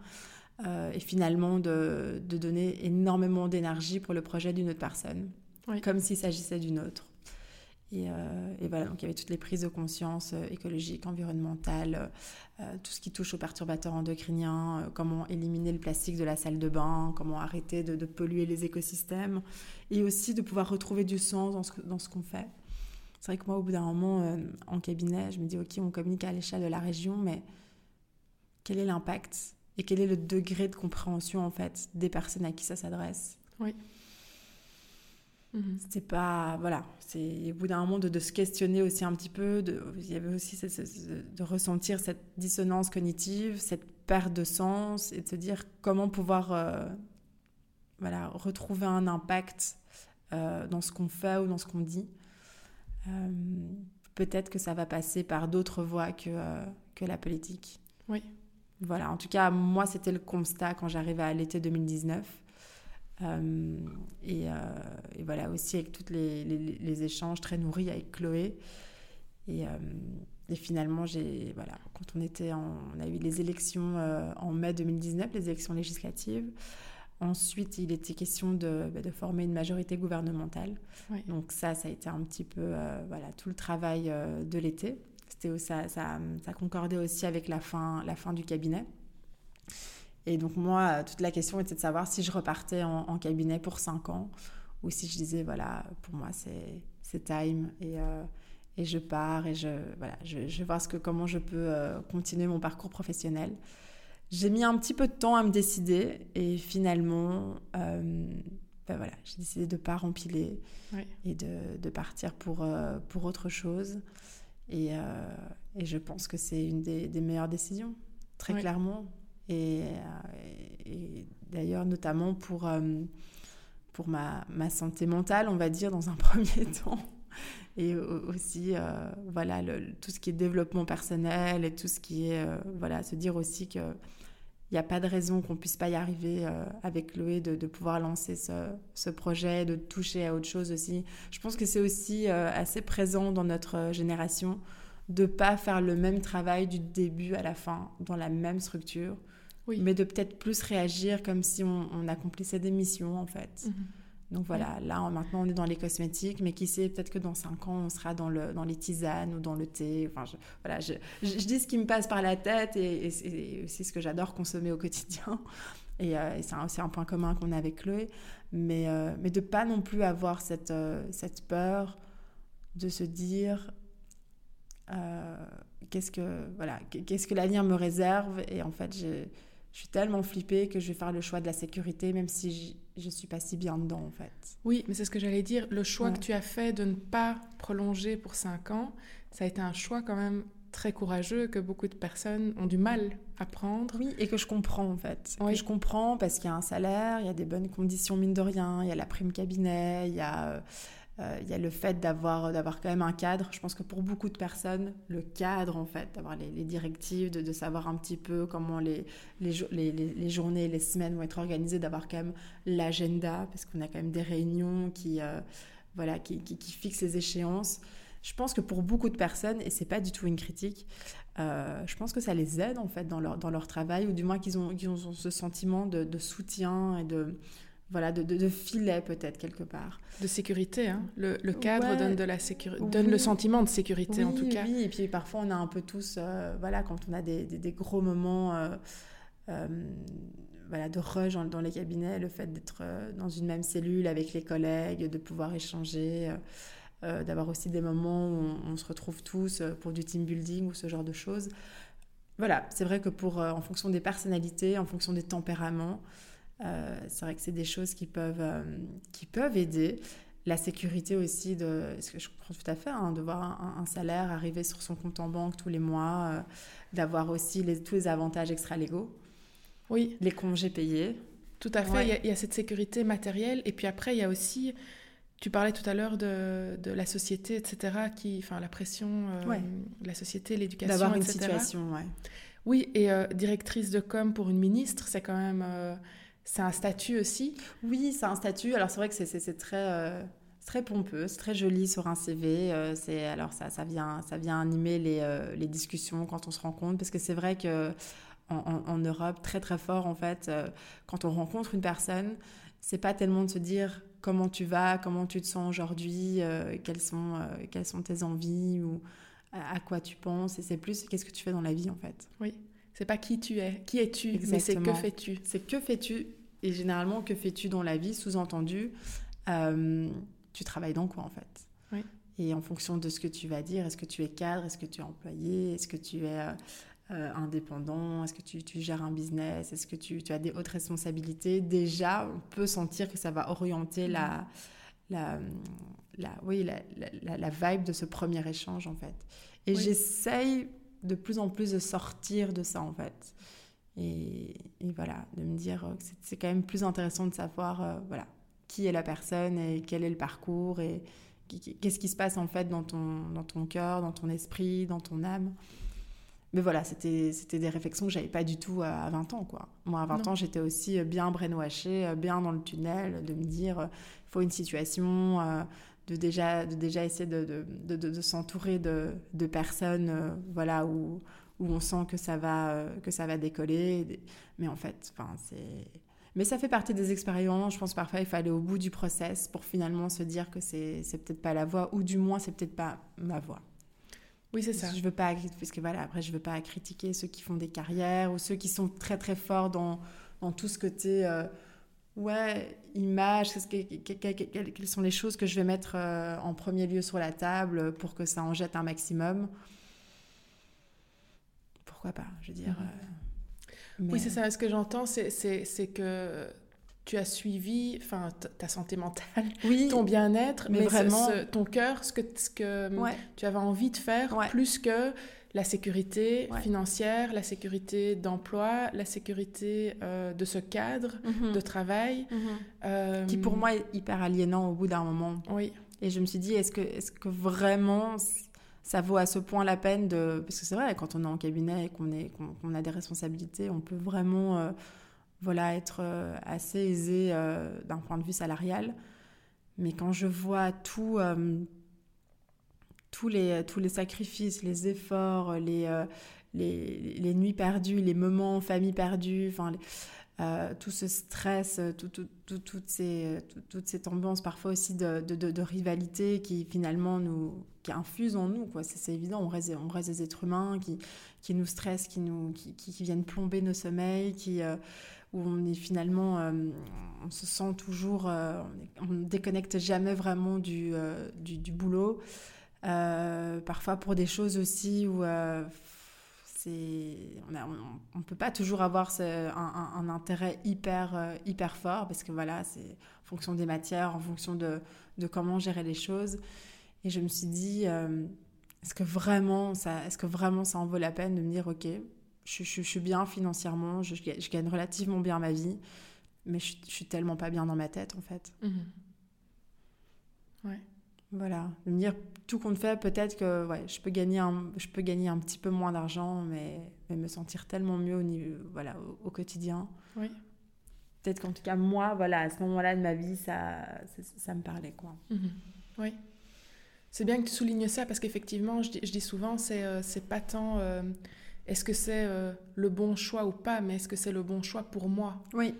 et finalement de, de donner énormément d'énergie pour le projet d'une autre personne, comme s'il s'agissait d'une autre. Euh, et, voilà, donc il y avait toutes les prises de conscience euh, écologiques, environnementales, euh, tout ce qui touche aux perturbateurs endocriniens, comment éliminer le plastique de la salle de bain, comment arrêter de, polluer les écosystèmes, et aussi de pouvoir retrouver du sens dans ce, ce qu'on fait. C'est vrai que moi, au bout d'un moment, en cabinet, je me dis, OK, on communique à l'échelle de la région, mais quel est l'impact et quel est le degré de compréhension, en fait, des personnes à qui ça s'adresse? Oui. Mhm. C'est pas. Voilà. C'est au bout d'un moment de, se questionner aussi un petit peu. De, il y avait aussi de ressentir cette dissonance cognitive, cette perte de sens et de se dire comment pouvoir euh, voilà, retrouver un impact euh, dans ce qu'on fait ou dans ce qu'on dit. Euh, peut-être que ça va passer par d'autres voies que, que la politique. Oui. Voilà. En tout cas, moi, c'était le constat quand j'arrivais à l'été 2019. Euh, euh, et, voilà, aussi avec tous les, les, échanges très nourris avec Chloé. Et, euh, et finalement, j'ai, voilà, quand on, était on a eu les élections en mai 2019, les élections législatives. Ensuite, il était question de, bah, de former une majorité gouvernementale. Donc ça, ça a été un petit peu voilà, tout le travail de l'été. C'était, ça, ça, ça, concordait aussi avec la fin, la fin du cabinet. Et donc moi, toute la question était de savoir si je repartais en, cabinet pour 5 ans ou si je disais, voilà, pour moi, c'est time et, euh, et je pars et je, voilà, je, je vois ce que, comment je peux euh, continuer mon parcours professionnel. J'ai mis un petit peu de temps à me décider et finalement, euh, ben voilà, j'ai décidé de ne pas rempiler et de, de, partir pour, pour autre chose. Et, et je pense que c'est une des, des, meilleures décisions, très clairement. Et, et d'ailleurs, notamment pour, pour ma, ma, santé mentale, on va dire, dans un [laughs] premier temps et aussi euh, voilà tout ce qui est développement personnel et tout ce qui est euh, voilà se dire aussi que il n'y a pas de raison qu'on puisse pas y arriver euh, avec Chloé de, de, pouvoir lancer ce, ce, projet, de toucher à autre chose aussi. Je pense que c'est aussi assez présent dans notre génération de pas faire le même travail du début à la fin dans la même structure, oui. mais de peut-être plus réagir comme si on, on accomplissait des missions en fait. Mhm. Donc voilà, là maintenant on est dans les cosmétiques, mais qui sait, peut-être que dans 5 ans on sera dans, le, dans les tisanes ou dans le thé. Enfin, je, voilà, je, je, dis ce qui me passe par la tête et, c'est aussi ce que j'adore consommer au quotidien. [laughs] Et, euh, c'est un, un, point commun qu'on a avec Chloé. Mais, euh, mais de pas non plus avoir cette, euh, cette peur de se dire qu'est-ce que voilà qu'est-ce que l'avenir me réserve et en fait j'ai je suis tellement flippée que je vais faire le choix de la sécurité, même si je ne suis pas si bien dedans, en fait. Oui, mais c'est ce que j'allais dire. Le choix que tu as fait de ne pas prolonger pour 5 ans, ça a été un choix quand même très courageux que beaucoup de personnes ont du mal à prendre. Oui, et que je comprends en fait. Oui. je comprends parce qu'il y a un salaire, il y a des bonnes conditions mine de rien, il y a la prime cabinet, il y a euh, il y a le fait d'avoir d'avoir quand même un cadre. Je pense que pour beaucoup de personnes, le cadre en fait, d'avoir les, directives, de, savoir un petit peu comment les les, les, les, journées, les semaines vont être organisées, d'avoir quand même l'agenda, parce qu'on a quand même des réunions qui euh, voilà qui, qui, fixent les échéances. Je pense que pour beaucoup de personnes, et c'est pas du tout une critique, euh, je pense que ça les aide en fait dans leur, dans leur travail, ou du moins qu'ils ont, qu'ils ont ce sentiment de, de soutien et de, voilà, de, de, filet peut-être quelque part. De sécurité, hein. le, le, cadre donne, de la sécurité, donne le sentiment de sécurité en tout cas. Oui, et puis parfois on a un peu tous, euh, voilà, quand on a des, des, gros moments euh, euh, voilà, de rush dans, les cabinets, le fait d'être dans une même cellule avec les collègues, de pouvoir échanger, d'avoir aussi des moments où on, se retrouve tous pour du team building ou ce genre de choses. Voilà, c'est vrai que pour, en fonction des personnalités, en fonction des tempéraments, euh, c'est vrai que c'est des choses qui peuvent, euh, qui peuvent aider. La sécurité aussi, de, ce que je comprends tout à fait, hein, de voir un, salaire arriver sur son compte en banque tous les mois, euh, d'avoir aussi les, tous les avantages extra-légaux. Oui. Les congés payés. Tout à fait, il, y a, cette sécurité matérielle. Et puis après, il y a aussi, tu parlais tout à l'heure de, de la société, etc., qui, enfin, la pression, la société, l'éducation, D'avoir une situation, ouais. Oui, et directrice de com pour une ministre, c'est quand même c'est un statut aussi Oui, c'est un statut. Alors c'est vrai que c'est très, euh, très pompeux, c'est très joli sur un CV. Euh, c'est alors ça, ça, vient, ça vient animer les, euh, les, discussions quand on se rencontre, parce que c'est vrai que en, Europe, très très fort en fait, quand on rencontre une personne, c'est pas tellement de se dire comment tu vas, comment tu te sens aujourd'hui, quelles sont quelles sont tes envies ou à, quoi tu penses. Et c'est plus qu'est-ce que tu fais dans la vie en fait. Oui. C'est pas qui tu es, qui es-tu, mais c'est que fais-tu. C'est que fais-tu et généralement, que fais-tu dans la vie Sous-entendu, euh, tu travailles dans quoi en fait? Oui. Et en fonction de ce que tu vas dire, est-ce que tu es cadre, est-ce que tu es employé, est-ce que tu es euh, indépendant, est-ce que tu, tu, gères un business, est-ce que tu, tu, as des hautes responsabilités? Déjà, on peut sentir que ça va orienter la, la, la, oui, la, la, la, vibe de ce premier échange en fait. Et j'essaye de plus en plus de sortir de ça en fait. Et, voilà, de me dire que c'est quand même plus intéressant de savoir euh, voilà, qui est la personne et quel est le parcours et qu'est-ce qui se passe en fait dans ton, dans ton cœur, dans ton esprit, dans ton âme. Mais voilà, c'était des réflexions que j'avais pas du tout à 20 ans. Quoi. Moi, à 20 ans, j'étais aussi bien brainwashée, bien dans le tunnel, de me dire il faut une situation, euh, de, déjà, de déjà essayer de, de, de, de s'entourer de, personnes euh, voilà, où, où on sent que ça va, euh, que ça va décoller. Mais en fait, enfin, c'est. Mais ça fait partie des expériences. Je pense parfois il faut aller au bout du process pour finalement se dire que c'est, c'est peut-être pas la voie, ou du moins c'est peut-être pas ma voie. Oui, c'est ça. Je veux pas, parce que voilà, après je veux pas critiquer ceux qui font des carrières ou ceux qui sont très très forts dans, dans tout ce côté, euh, ouais, image, quelles sont les choses que je vais mettre euh, en premier lieu sur la table pour que ça en jette un maximum pourquoi pas Je veux dire. Mhm. Euh, oui, c'est ça. Ce que j'entends, c'est que tu as suivi enfin, ta santé mentale, oui, ton bien-être, mais, vraiment ton cœur, ce que, ce que tu avais envie de faire, plus que la sécurité financière, la sécurité d'emploi, la sécurité euh, de ce cadre mhm. de travail. Mhm. Euh, Qui pour moi est hyper aliénant au bout d'un moment. Oui. Et je me suis dit, est-ce que, est que vraiment ça vaut à ce point la peine de... Parce que c'est vrai, quand on est en cabinet et qu'on qu'on a des responsabilités, on peut vraiment euh, voilà, être assez aisé d'un point de vue salarial. Mais quand je vois tout tous les, tous les sacrifices, les efforts, les, euh, les, les, nuits perdues, les moments en famille perdus, euh, tout ce stress, tout, tout, tout, toutes, ces, toute cette ambiance parfois aussi de, de, de, rivalité qui finalement nous qui infuse en nous. C'est, évident, on reste, on reste des êtres humains qui, qui nous stressent, qui, nous, qui, qui viennent plomber nos sommeils, qui, euh, où on est finalement, on se sent toujours, on ne déconnecte jamais vraiment du, du, du boulot. Euh, parfois pour des choses aussi où euh, on ne peut pas toujours avoir un, intérêt hyper, euh, hyper fort parce que voilà, c'est en fonction des matières, en fonction de, comment gérer les choses. Et je me suis dit, est-ce que, vraiment ça, est-ce que vraiment ça en vaut la peine de me dire, ok, je, suis bien financièrement, je, gagne relativement bien ma vie, mais je, suis tellement pas bien dans ma tête en fait. Ouais. Voilà, de me dire tout compte fait, peut-être que ouais, je, peux gagner un, je peux gagner un petit peu moins d'argent, mais, mais, me sentir tellement mieux au, niveau, voilà, au, quotidien. Oui. Peut-être qu'en tout cas, moi, voilà, à ce moment-là de ma vie, ça, ça, me parlait. quoi. Mhm. Oui. C'est bien que tu soulignes ça parce qu'effectivement, je, je, dis souvent, c'est euh, pas tant euh, est-ce que c'est euh, le bon choix ou pas, mais est-ce que c'est le bon choix pour moi? Oui.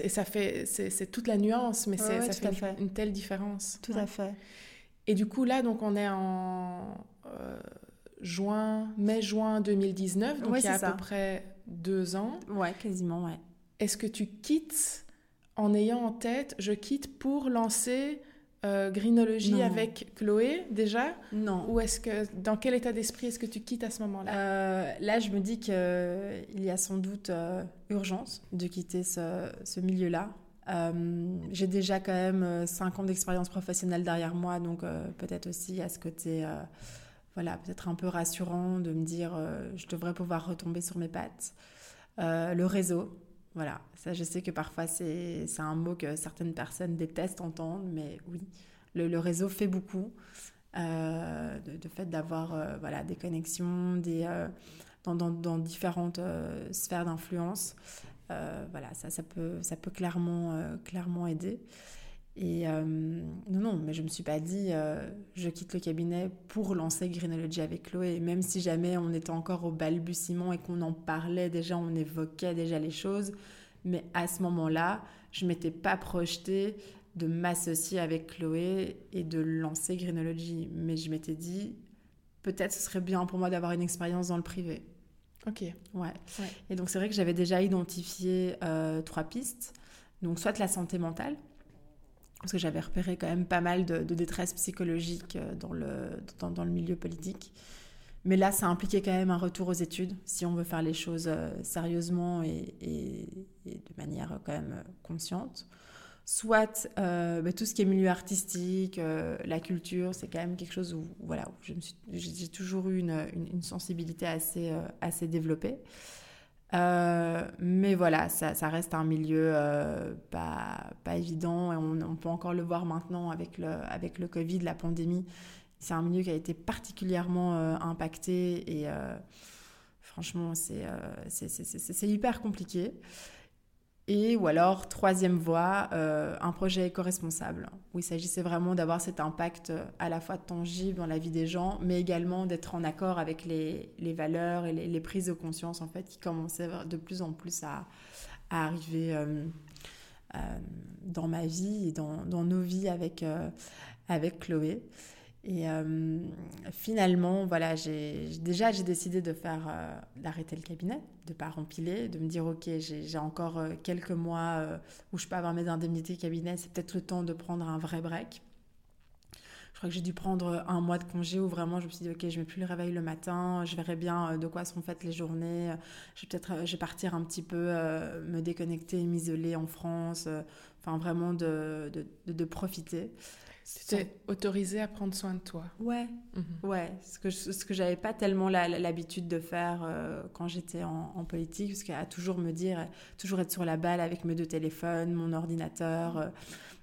Et ça fait, c'est toute la nuance, mais ça fait, Une, telle différence. Tout à fait. Et du coup, là, donc on est en euh, juin, mai-juin 2019, donc il y a à peu près deux ans. Ouais, quasiment, ouais. Est-ce que tu quittes en ayant en tête, je quitte pour lancer euh, Greenology avec Chloé déjà? Non. Ou est-ce que dans quel état d'esprit est-ce que tu quittes à ce moment-là? Euh, Là, je me dis qu'il y a sans doute euh, urgence de quitter ce, ce milieu-là. J'ai déjà quand même 5 ans d'expérience professionnelle derrière moi, donc peut-être aussi à ce côté, voilà, peut-être un peu rassurant de me dire je devrais pouvoir retomber sur mes pattes. le réseau, voilà, ça je sais que parfois c'est un mot que certaines personnes détestent entendre, mais oui, le, réseau fait beaucoup. Euh, de, fait d'avoir euh, voilà, des connexions des, euh, dans, dans, dans, différentes sphères d'influence. voilà, ça, ça, peut, ça peut clairement, clairement aider. Et non, non, mais je ne me suis pas dit, je quitte le cabinet pour lancer Greenology avec Chloé. Même si jamais on était encore au balbutiement et qu'on en parlait déjà, on évoquait déjà les choses. Mais à ce moment-là, je ne m'étais pas projetée de m'associer avec Chloé et de lancer Greenology. Mais je m'étais dit, peut-être ce serait bien pour moi d'avoir une expérience dans le privé. Ok. Ouais. Et donc c'est vrai que j'avais déjà identifié euh, trois pistes. Donc soit la santé mentale, parce que j'avais repéré quand même pas mal de, détresse psychologique euh, dans le, dans, le milieu politique. Mais là, ça impliquait quand même un retour aux études, si on veut faire les choses euh, sérieusement et, de manière quand même euh, consciente. Soit bah, tout ce qui est milieu artistique, la culture, c'est quand même quelque chose où, voilà, j'ai toujours eu une, une sensibilité assez, assez développée. Euh, mais voilà, ça, reste un milieu euh, pas, pas, évident et on, peut encore le voir maintenant avec le, avec le Covid, la pandémie. C'est un milieu qui a été particulièrement euh, impacté et franchement, c'est hyper compliqué. Et ou alors, troisième voie, euh, un projet éco-responsable, où il s'agissait vraiment d'avoir cet impact euh, à la fois tangible dans la vie des gens, mais également d'être en accord avec les, les valeurs et les, les, prises de conscience en fait qui commençaient de plus en plus à, à arriver euh, dans ma vie et dans, dans nos vies avec, avec Chloé. Et euh, finalement, voilà, déjà j'ai décidé de faire euh, d'arrêter le cabinet, de pas rempiler, de me dire ok, j'ai, encore euh, quelques mois où je peux avoir mes indemnités cabinet, c'est peut-être le temps de prendre un vrai break. Je crois que j'ai dû prendre un mois de congé où vraiment je me suis dit, ok, je mets plus le réveil le matin, je verrai bien de quoi sont faites les journées. Je vais peut-être je partir un petit peu, me déconnecter, m'isoler en France. Enfin, vraiment de, de profiter. Tu t'es autorisé à prendre soin de toi. Ouais, mhm. ouais. Ce que, ce que j'avais pas tellement l'habitude de faire euh, quand j'étais en, politique, parce qu'à toujours me dire, toujours être sur la balle avec mes deux téléphones, mon ordinateur, euh,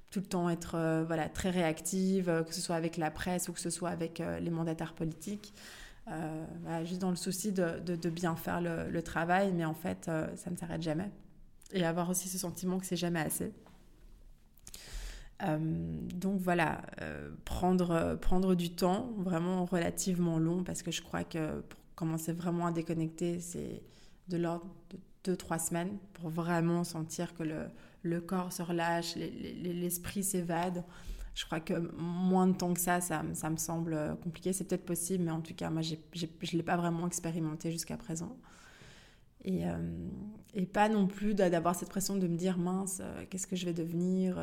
tout le temps être euh, voilà, très réactive, que ce soit avec la presse ou que ce soit avec les mandataires politiques. juste dans le souci de, de, bien faire le, le, travail, mais en fait, ça ne s'arrête jamais. Et avoir aussi ce sentiment que c'est jamais assez. Euh, donc voilà, euh, prendre, prendre du temps, vraiment relativement long, parce que je crois que pour commencer vraiment à déconnecter, c'est de l'ordre de 2-3 semaines pour vraiment sentir que le, le corps se relâche, l'esprit s'évade. Je crois que moins de temps que ça, ça, ça me semble compliqué. C'est peut-être possible, mais en tout cas, moi, je ne l'ai pas vraiment expérimenté jusqu'à présent. Et, euh, et, pas non plus d'avoir cette pression de me dire, mince, qu'est-ce que je vais devenir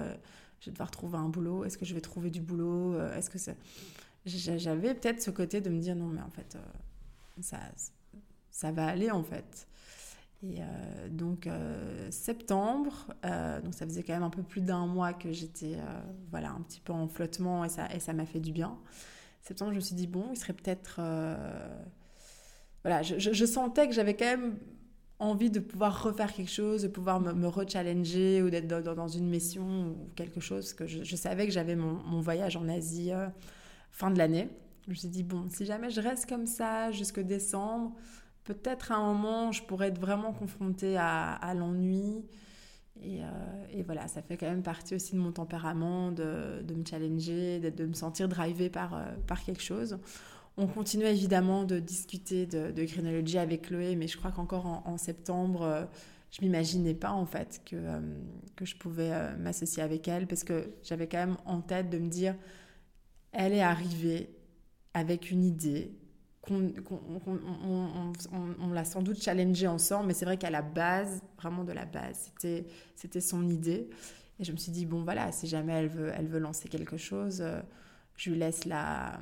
je vais devoir trouver un boulot, est-ce que je vais trouver du boulot, euh, est-ce que c'est... J'avais peut-être ce côté de me dire non mais en fait euh, ça, ça va aller en fait. Et euh, donc septembre, donc ça faisait quand même un peu plus d'un mois que j'étais voilà un petit peu en flottement et ça et ça m'a fait du bien. Septembre, je me suis dit bon, il serait peut-être voilà, je, je, sentais que j'avais quand même envie de pouvoir refaire quelque chose, de pouvoir me, re-challenger ou d'être dans, une mission ou quelque chose. que je, savais que j'avais mon, voyage en Asie euh, fin de l'année. Je me suis dit, bon, si jamais je reste comme ça jusqu'au décembre, peut-être à un moment, je pourrais être vraiment confrontée à, l'ennui. Et, euh, et, voilà, ça fait quand même partie aussi de mon tempérament de, me challenger, de, de, me sentir drivée par, euh, par quelque chose. On continue évidemment de discuter de, de avec Chloé, mais je crois qu'encore en, septembre, euh, je m'imaginais pas en fait que, euh, que je pouvais euh, m'associer avec elle parce que j'avais quand même en tête de me dire elle est arrivée avec une idée qu'on on, l'a sans doute challengée ensemble, mais c'est vrai qu'à la base, vraiment de la base, c'était, c'était son idée. Et je me suis dit, bon voilà, si jamais elle veut, elle veut lancer quelque chose, je lui laisse la,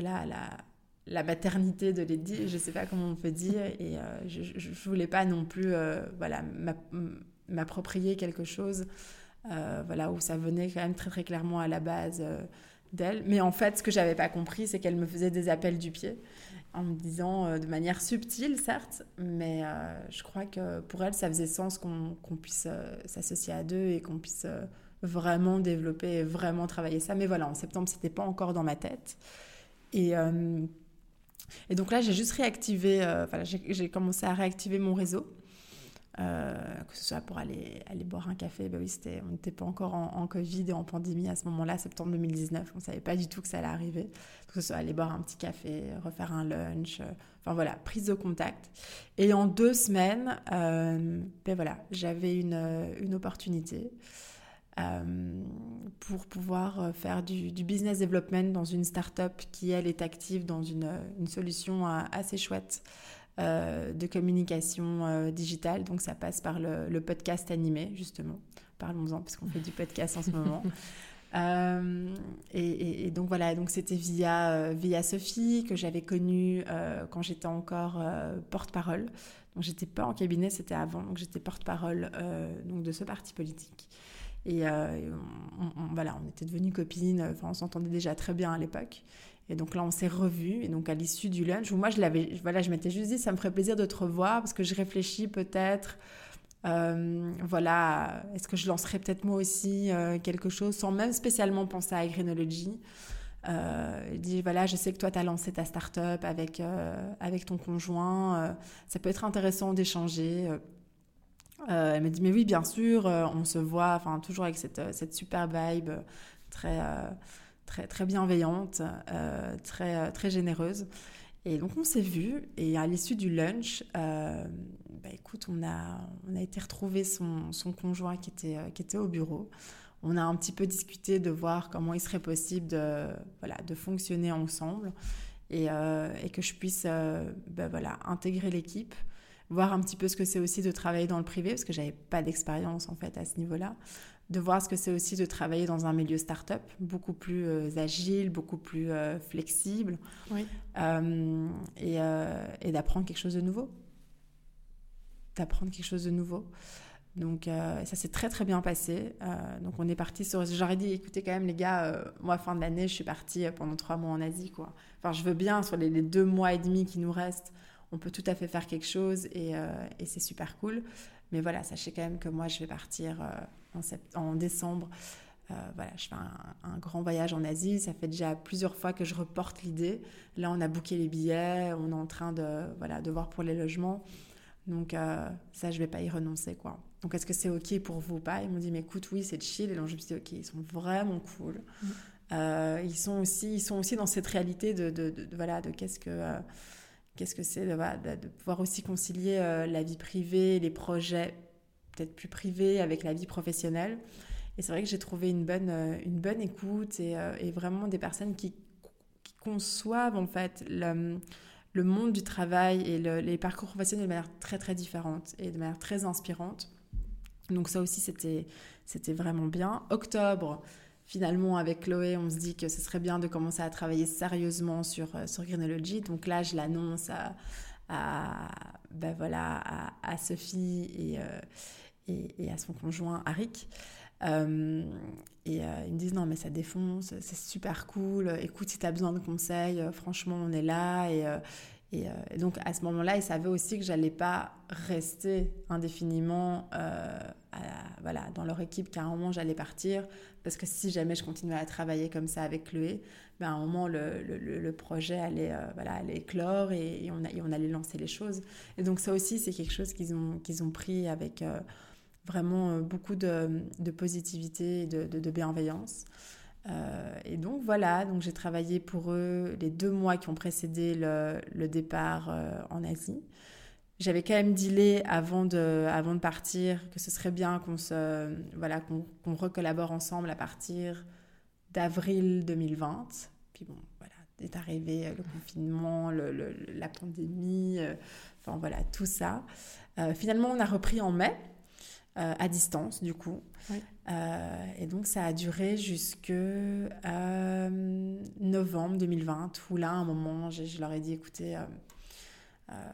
voilà, la, maternité de Lady, je ne sais pas comment on peut dire, et euh, je ne voulais pas non plus euh, voilà, m'approprier quelque chose euh, voilà, où ça venait quand même très très clairement à la base d'elle. Mais en fait, ce que j'avais pas compris, c'est qu'elle me faisait des appels du pied en me disant de manière subtile, certes, mais je crois que pour elle, ça faisait sens qu'on puisse s'associer à deux et qu'on puisse vraiment développer, vraiment travailler ça. Mais voilà, en septembre, c'était pas encore dans ma tête. Et, euh, et donc là, j'ai juste réactivé, euh, voilà, j'ai commencé à réactiver mon réseau. Euh, que ce soit pour aller, aller boire un café, bah oui, on n'était pas encore en, Covid et en pandémie à ce moment-là, septembre 2019, on ne savait pas du tout que ça allait arriver. Que ce soit aller boire un petit café, refaire un lunch, enfin voilà, prise de contact. Et en deux semaines, ben voilà, j'avais une, une opportunité. Euh, pour pouvoir euh, faire du, business development dans une start-up qui, elle, est active dans une, une solution euh, assez chouette de communication digitale. Donc, ça passe par le, podcast animé, justement. Parlons-en, parce qu'on fait du podcast en ce [laughs] moment. et, donc voilà, donc c'était via, via Sophie que j'avais connue quand j'étais encore porte-parole. Donc j'étais pas en cabinet, c'était avant, donc j'étais porte-parole donc de ce parti politique. Et euh, on, voilà, on était devenus copines, enfin, on s'entendait déjà très bien à l'époque. Et donc là, on s'est revus. Et donc, à l'issue du lunch, où moi, je voilà, je m'étais juste dit, ça me ferait plaisir de te revoir parce que je réfléchis peut-être, euh, voilà, est-ce que je lancerais peut-être moi aussi euh, quelque chose sans même spécialement penser à Greenology. Euh, dit voilà, je sais que toi, tu as lancé ta start-up avec, avec ton conjoint. ça peut être intéressant d'échanger. Euh, elle m'a dit, mais oui, bien sûr, euh, on se voit, enfin, toujours avec cette, euh, cette super vibe très, très, très bienveillante, très, très généreuse. Et donc, on s'est vu, et à l'issue du lunch, bah, écoute, on a, on a été retrouver son, son conjoint qui était, qui était au bureau. On a un petit peu discuté de voir comment il serait possible de, voilà, de fonctionner ensemble et, et que je puisse bah, voilà, intégrer l'équipe voir un petit peu ce que c'est aussi de travailler dans le privé, parce que j'avais pas d'expérience en fait à ce niveau-là, de voir ce que c'est aussi de travailler dans un milieu start-up, beaucoup plus euh, agile, beaucoup plus euh, flexible, euh, et, d'apprendre quelque chose de nouveau. D'apprendre quelque chose de nouveau. Donc ça s'est très très bien passé. donc on est parti sur... J'aurais dit, écoutez quand même les gars, moi fin de l'année, je suis partie pendant trois mois en Asie. quoi. Enfin je veux bien, sur les, les deux mois et demi qui nous restent, on peut tout à fait faire quelque chose et, euh, c'est super cool. Mais voilà, sachez quand même que moi, je vais partir euh, en, en, décembre. Euh, voilà, je fais un, grand voyage en Asie. Ça fait déjà plusieurs fois que je reporte l'idée. Là, on a booké les billets, on est en train de, voilà, de voir pour les logements. Donc ça, je vais pas y renoncer, quoi. Donc est-ce que c'est ok pour vous ou pas? Ils m'ont dit, mais écoute, oui, c'est chill. Et donc je me suis dit, ok, ils sont vraiment cool. Mm. ils sont aussi, ils sont aussi dans cette réalité de, de, de voilà, de qu'est-ce que qu'est-ce que c'est de, pouvoir aussi concilier euh, la vie privée, les projets peut-être plus privés avec la vie professionnelle. Et c'est vrai que j'ai trouvé une bonne, euh, une bonne écoute et, euh, et vraiment des personnes qui, conçoivent en fait le, le, monde du travail et les parcours professionnels de manière très très différente et de manière très inspirante. Donc ça aussi c'était c'était vraiment bien. Octobre, finalement, avec Chloé, on se dit que ce serait bien de commencer à travailler sérieusement sur, euh, sur Greenology. Donc là, je l'annonce à, ben voilà, à, Sophie et, euh, et, et, à son conjoint, Arik. Euh, et ils me disent non mais ça défonce, c'est super cool, écoute si tu as besoin de conseils, franchement on est là. Et, et, donc à ce moment-là, ils savaient aussi que j'allais pas rester indéfiniment voilà, dans leur équipe, qu'à un moment j'allais partir parce que si jamais je continuais à travailler comme ça avec Chloé, ben à un moment, le, le, projet allait, euh, voilà, allait éclore et, on allait lancer les choses. Et donc ça aussi, c'est quelque chose qu'ils ont, qu'ils ont pris avec euh, vraiment euh, beaucoup de, de, positivité et de, de, bienveillance. et donc voilà, donc j'ai travaillé pour eux les deux mois qui ont précédé le, le départ en Asie j'avais quand même dealé avant de, avant de partir que ce serait bien qu'on se voilà qu'on recollabore ensemble à partir d'avril 2020. Puis bon, voilà, est arrivé euh, le confinement, le, la pandémie, euh, enfin voilà, tout ça. Euh, finalement, on a repris en mai, à distance du coup. et donc, ça a duré jusque novembre 2020, où là, à un moment, je leur ai dit, écoutez,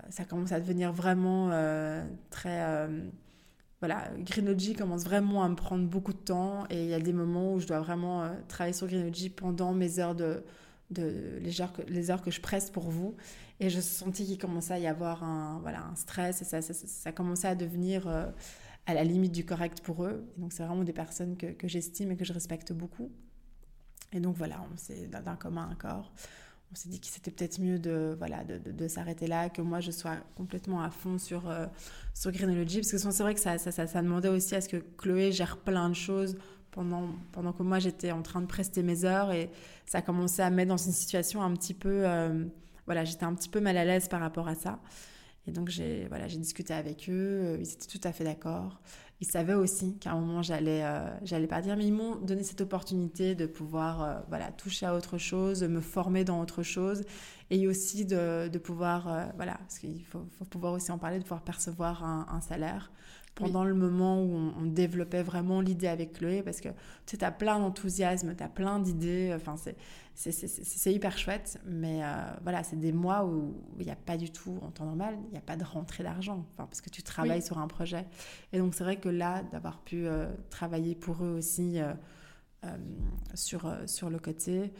ça commence à devenir vraiment euh, très euh, voilà, Greenology commence vraiment à me prendre beaucoup de temps et il y a des moments où je dois vraiment travailler sur Greenology pendant mes heures de, de les, heures que, les heures que je presse pour vous. Et je sentis qu'il commençait à y avoir un, voilà, un stress et ça, ça, ça, commençait à devenir à la limite du correct pour eux. Donc, c'est vraiment des personnes que, que j'estime et que je respecte beaucoup. Et donc, voilà, on s'est d'un commun accord on s'est dit que c'était peut-être mieux de, voilà, de, de, s'arrêter là, que moi je sois complètement à fond sur, euh, sur Greenology, parce que c'est vrai que ça, ça, demandait aussi à ce que Chloé gère plein de choses pendant, pendant que moi j'étais en train de prester mes heures, et ça a commencé à me mettre dans une situation un petit peu, euh, voilà, j'étais un petit peu mal à l'aise par rapport à ça. Et donc j'ai voilà, discuté avec eux, ils étaient tout à fait d'accord. Ils savaient aussi qu'à un moment j'allais euh, j'allais partir, mais ils m'ont donné cette opportunité de pouvoir euh, voilà toucher à autre chose, me former dans autre chose, et aussi de, de pouvoir voilà parce qu'il faut, pouvoir aussi en parler, de pouvoir percevoir un salaire pendant le moment où on, on développait vraiment l'idée avec Chloé, parce que tu sais, as plein d'enthousiasme, tu as plein d'idées, enfin c'est hyper chouette, mais euh, voilà, c'est des mois où il n'y a pas du tout, en temps normal, il n'y a pas de rentrée d'argent, enfin, parce que tu travailles sur un projet. Et donc, c'est vrai que là, d'avoir pu euh, travailler pour eux aussi euh, sur, sur le côté,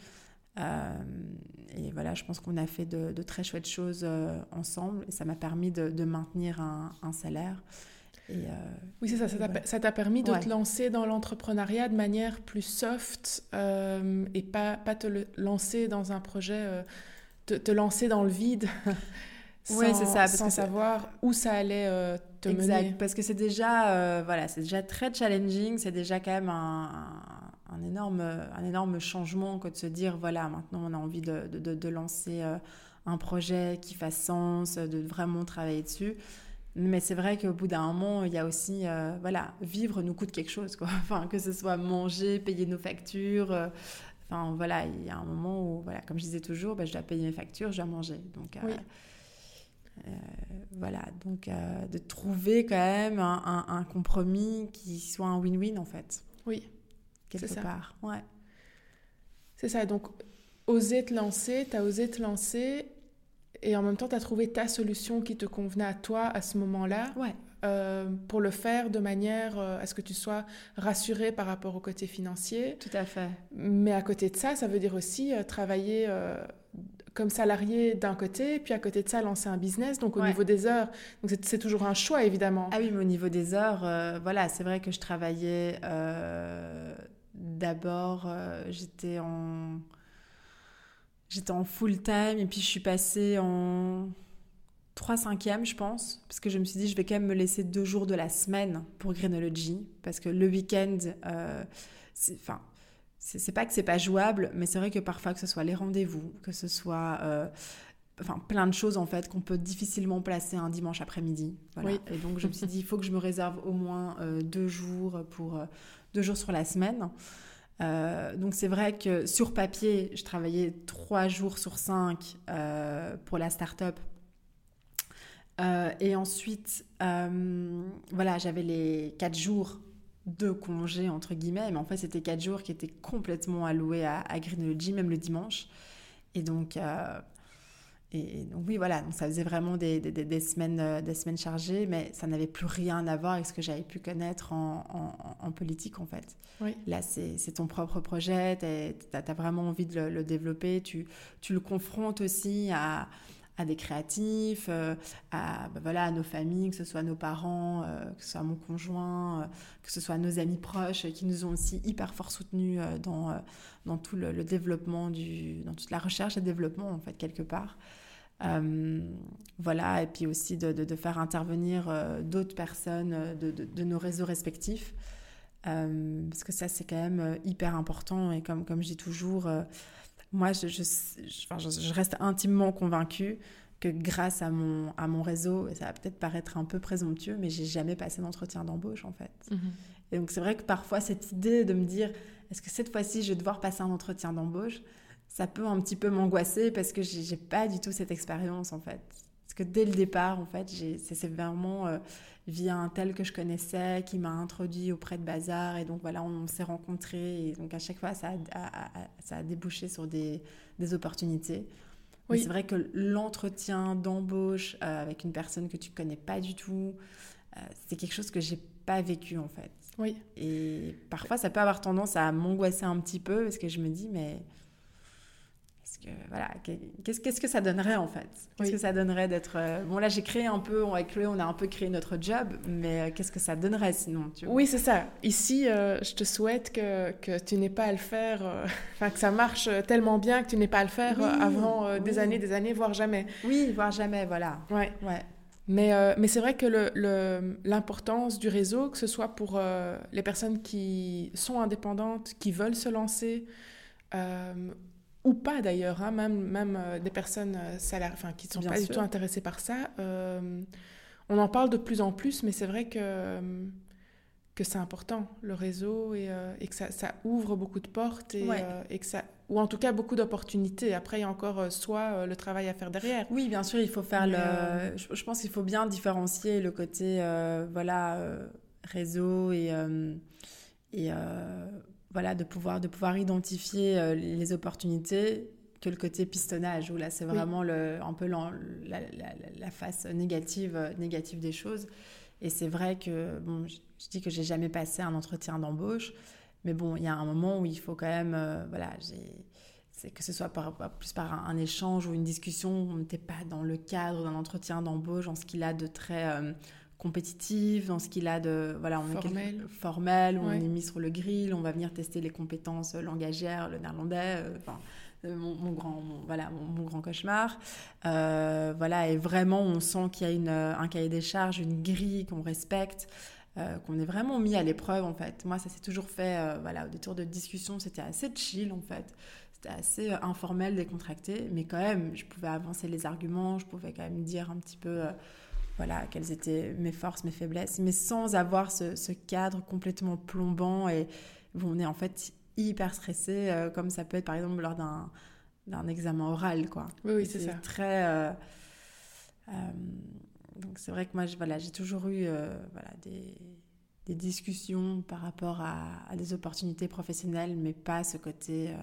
et voilà, je pense qu'on a fait de, très chouettes choses ensemble, et ça m'a permis de, maintenir un, un salaire. Euh, oui, c'est ça. Ça t'a permis de te lancer dans l'entrepreneuriat de manière plus soft euh, et pas, pas te lancer dans un projet, euh, te, lancer dans le vide. [laughs] sans, oui, c'est ça. sans savoir où ça allait te exact, mener. Parce que c'est déjà, voilà, c'est déjà très challenging. C'est déjà quand même un, un, énorme, un énorme changement que de se dire, voilà, maintenant on a envie de, de, de lancer un projet qui fasse sens, de vraiment travailler dessus. Mais c'est vrai qu'au bout d'un moment, il y a aussi, euh, voilà, vivre nous coûte quelque chose, quoi. [laughs] Enfin, que ce soit manger, payer nos factures. Euh, enfin, voilà, il y a un moment où, voilà, comme je disais toujours, bah, je dois payer mes factures, je dois manger. Donc, euh, voilà, donc de trouver quand même un, un, compromis qui soit un win-win en fait. Oui. Quelque part. Ouais. C'est ça. Donc, oser te lancer, tu as osé te lancer et en même temps, tu as trouvé ta solution qui te convenait à toi à ce moment-là. Ouais. Euh, pour le faire de manière euh, à ce que tu sois rassuré par rapport au côté financier. Tout à fait. Mais à côté de ça, ça veut dire aussi euh, travailler comme salarié d'un côté, puis à côté de ça, lancer un business, donc au niveau des heures. Donc c'est toujours un choix, évidemment. Ah oui, mais au niveau des heures, voilà, c'est vrai que je travaillais d'abord, j'étais en... J'étais en full time et puis je suis passée en 3 cinquièmes, je pense, parce que je me suis dit, je vais quand même me laisser deux jours de la semaine pour Greenology, parce que le week-end, euh, enfin, c'est pas que c'est pas jouable, mais c'est vrai que parfois, que ce soit les rendez-vous, que ce soit. Euh, enfin, plein de choses en fait qu'on peut difficilement placer un dimanche après-midi. Voilà. Et donc je me suis dit, il faut que je me réserve au moins euh, deux jours pour deux jours sur la semaine. Donc c'est vrai que sur papier, je travaillais trois jours sur cinq pour la start-up euh, et ensuite, euh, voilà, j'avais les quatre jours de congé, entre guillemets, mais en fait, c'était quatre jours qui étaient complètement alloués à, à Greenology, même le dimanche. Et donc, euh, et, donc oui, voilà, donc ça faisait vraiment des, des, des, semaines, des semaines chargées, mais ça n'avait plus rien à voir avec ce que j'avais pu connaître en, en, politique, en fait. Oui. Là, c'est ton propre projet, tu as, vraiment envie de le, le développer, tu, tu, le confrontes aussi à à des créatifs, euh, à, bah voilà, à nos familles, que ce soit nos parents, euh, que ce soit mon conjoint, euh, que ce soit nos amis proches qui nous ont aussi hyper fort soutenus dans, dans tout le, développement, du, dans toute la recherche et développement, en fait, quelque part. Voilà, et puis aussi de, de, faire intervenir d'autres personnes de, de, nos réseaux respectifs. parce que ça, c'est quand même hyper important. Et comme, comme je dis toujours, moi, je, je, reste intimement convaincue que grâce à mon, à mon réseau, et ça va peut-être paraître un peu présomptueux, mais j'ai jamais passé d'entretien d'embauche en fait. Mhm. Et donc c'est vrai que parfois cette idée de me dire, est-ce que cette fois-ci je vais devoir passer un entretien d'embauche, ça peut un petit peu m'angoisser parce que j'ai pas du tout cette expérience en fait. Parce que dès le départ, en fait, c'est vraiment euh, via un tel que je connaissais qui m'a introduit auprès de Bazar. Et donc voilà, on, s'est rencontrés. Et donc à chaque fois, ça a, ça a débouché sur des, des opportunités. Oui. C'est vrai que l'entretien d'embauche euh, avec une personne que tu connais pas du tout, euh, c'est quelque chose que j'ai pas vécu en fait. Oui. Et parfois, ça peut avoir tendance à m'angoisser un petit peu parce que je me dis, mais voilà, qu'est-ce que ça donnerait en fait? Qu'est-ce que ça donnerait d'être euh, bon là j'ai créé un peu avec Chloé on a un peu créé notre job mais euh, qu'est-ce que ça donnerait sinon Oui c'est ça. Ici euh, je te souhaite que, que tu n'aies pas à le faire, [laughs] enfin que ça marche tellement bien que tu n'aies pas à le faire avant des années des années voire jamais. Oui voire jamais voilà. Ouais. Ouais. Mais, mais c'est vrai que l'importance du réseau, que ce soit pour les personnes qui sont indépendantes, qui veulent se lancer, ou pas d'ailleurs, hein, même, même euh, des personnes euh, enfin, qui ne sont pas du tout intéressées par ça. Euh, on en parle de plus en plus, mais c'est vrai que, que c'est important, le réseau, et, et que ça, ça, ouvre beaucoup de portes, et, et, que ça, ou en tout cas beaucoup d'opportunités. Après, il y a encore soit le travail à faire derrière. Oui, bien sûr, il faut faire le... Je, pense qu'il faut bien différencier le côté voilà, réseau et... et voilà, de pouvoir, de pouvoir identifier euh, les opportunités que le côté pistonnage, où là, c'est vraiment le, un peu la, la, face négative, euh, négative des choses. Et c'est vrai que, bon, je, dis que j'ai jamais passé un entretien d'embauche, mais bon, il y a un moment où il faut quand même, euh, voilà, c'est que ce soit par, plus par un, échange ou une discussion, on n'était pas dans le cadre d'un entretien d'embauche, en ce qu'il a de très compétitif, dans ce qu'il a de voilà, on formel, est formel. on est mis sur le grill, on va venir tester les compétences langagières, le néerlandais, euh, enfin euh, mon, grand voilà mon, grand cauchemar. Euh, voilà et vraiment on sent qu'il y a une, un cahier des charges une grille qu'on respecte qu'on est vraiment mis à l'épreuve en fait. Moi ça s'est toujours fait voilà au détour de discussion c'était assez chill en fait. C'était assez informel décontracté mais quand même je pouvais avancer les arguments je pouvais quand même dire un petit peu voilà, quelles étaient mes forces, mes faiblesses, mais sans avoir ce, cadre complètement plombant et où on est en fait hyper stressé, euh, comme ça peut être par exemple lors d'un, d'un examen oral, quoi. Oui, oui, c'est ça. Très, euh, donc c'est vrai que moi, voilà, j'ai toujours eu voilà, des, des, discussions par rapport à, des opportunités professionnelles, mais pas ce côté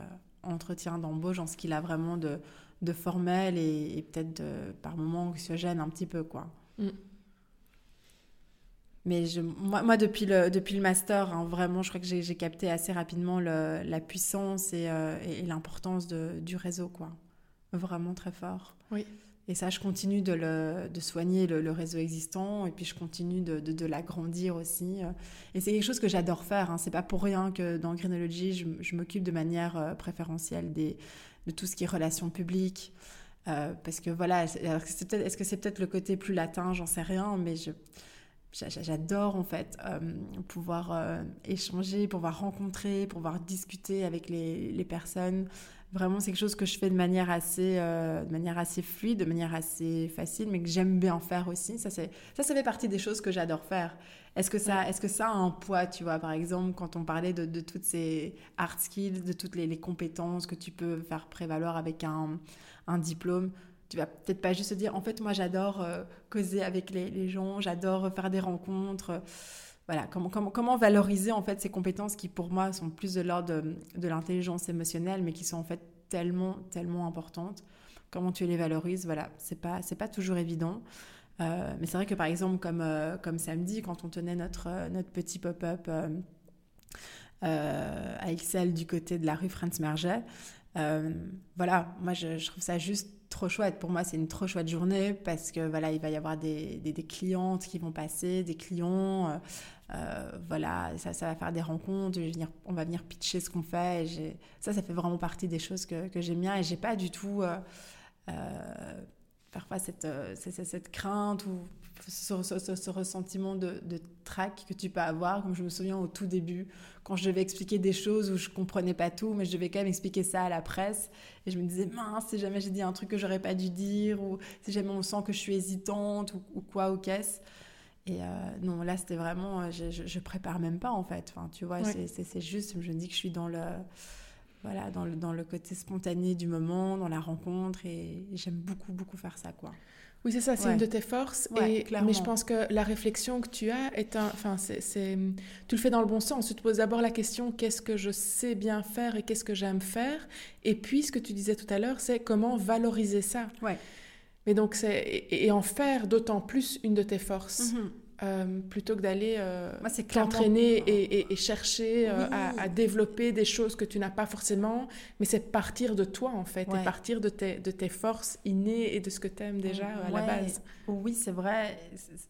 entretien d'embauche en ce qu'il a vraiment de, de formel et, peut-être par moments anxiogène un petit peu, quoi. Mm. Mais je, moi, moi, depuis, le, depuis le master, hein, vraiment, je crois que j'ai capté assez rapidement le, la puissance euh, et, et, l'importance du réseau, quoi. Vraiment très fort. Oui. Et ça, je continue de, le, de soigner le, réseau existant et puis je continue de, de, l'agrandir aussi. Euh. Et c'est quelque chose que j'adore faire. Hein. C'est pas pour rien que dans Greenology, je, je m'occupe de manière euh, préférentielle des, de tout ce qui est relations publiques. Parce que voilà, est-ce que c'est peut-être le côté plus latin, j'en sais rien, mais je, j'adore en fait euh, pouvoir euh, échanger, pouvoir rencontrer, pouvoir discuter avec les, les personnes. Vraiment, c'est quelque chose que je fais de manière assez, euh, de manière assez fluide, de manière assez facile, mais que j'aime bien faire aussi. Ça, ça, ça fait partie des choses que j'adore faire. Est-ce que ça, est-ce que ça a un poids, tu vois, par exemple, quand on parlait de, de toutes ces hard skills, de toutes les, les, compétences que tu peux faire prévaloir avec un, un diplôme tu vas peut-être pas juste te dire, en fait, moi, j'adore euh, causer avec les, gens, j'adore faire des rencontres. voilà, comment, comment, comment, valoriser en fait ces compétences qui, pour moi, sont plus de l'ordre de, l'intelligence émotionnelle, mais qui sont en fait tellement, tellement importantes. Comment tu les valorises, voilà, c'est pas, c'est pas toujours évident. Euh, mais c'est vrai que par exemple, comme, euh, comme samedi, quand on tenait notre, notre petit pop-up à Excel du côté de la rue Franz Merget, voilà, moi je, trouve ça juste trop chouette. Pour moi, c'est une trop chouette journée parce que voilà, il va y avoir des, des, clientes qui vont passer, des clients. Euh, euh, voilà, ça, ça va faire des rencontres. venir, on va venir pitcher ce qu'on fait. Ça, ça fait vraiment partie des choses que, que j'aime bien. Et j'ai pas du tout euh, parfois cette, cette, cette, crainte ou ce, ressentiment de, de trac que tu peux avoir. Comme je me souviens au tout début, quand je devais expliquer des choses où je comprenais pas tout, mais je devais quand même expliquer ça à la presse. Et je me disais, mince, si jamais j'ai dit un truc que j'aurais pas dû dire, ou si jamais on sent que je suis hésitante, ou, quoi, ou qu'est-ce. Et euh, non, là, c'était vraiment, euh, je, je, prépare même pas, en fait. Enfin, tu vois, c'est juste, je me dis que je suis dans le, voilà, dans le, dans le côté spontané du moment, dans la rencontre, et j'aime beaucoup, beaucoup faire ça, quoi. Oui, c'est ça, c'est une de tes forces. et, mais je pense que la réflexion que tu as est un. Enfin, c'est, tu le fais dans le bon sens. Tu te poses d'abord la question qu'est-ce que je sais bien faire et qu'est-ce que j'aime faire? Et puis, ce que tu disais tout à l'heure, c'est comment valoriser ça. Ouais. Mais donc, c'est. Et, en faire d'autant plus une de tes forces. Mm-hmm. Euh, plutôt que d'aller euh, t'entraîner et, et, chercher euh, à, développer des choses que tu n'as pas forcément, mais c'est partir de toi en fait, et partir de tes, de tes forces innées et de ce que tu aimes déjà à la base. Oui, c'est vrai,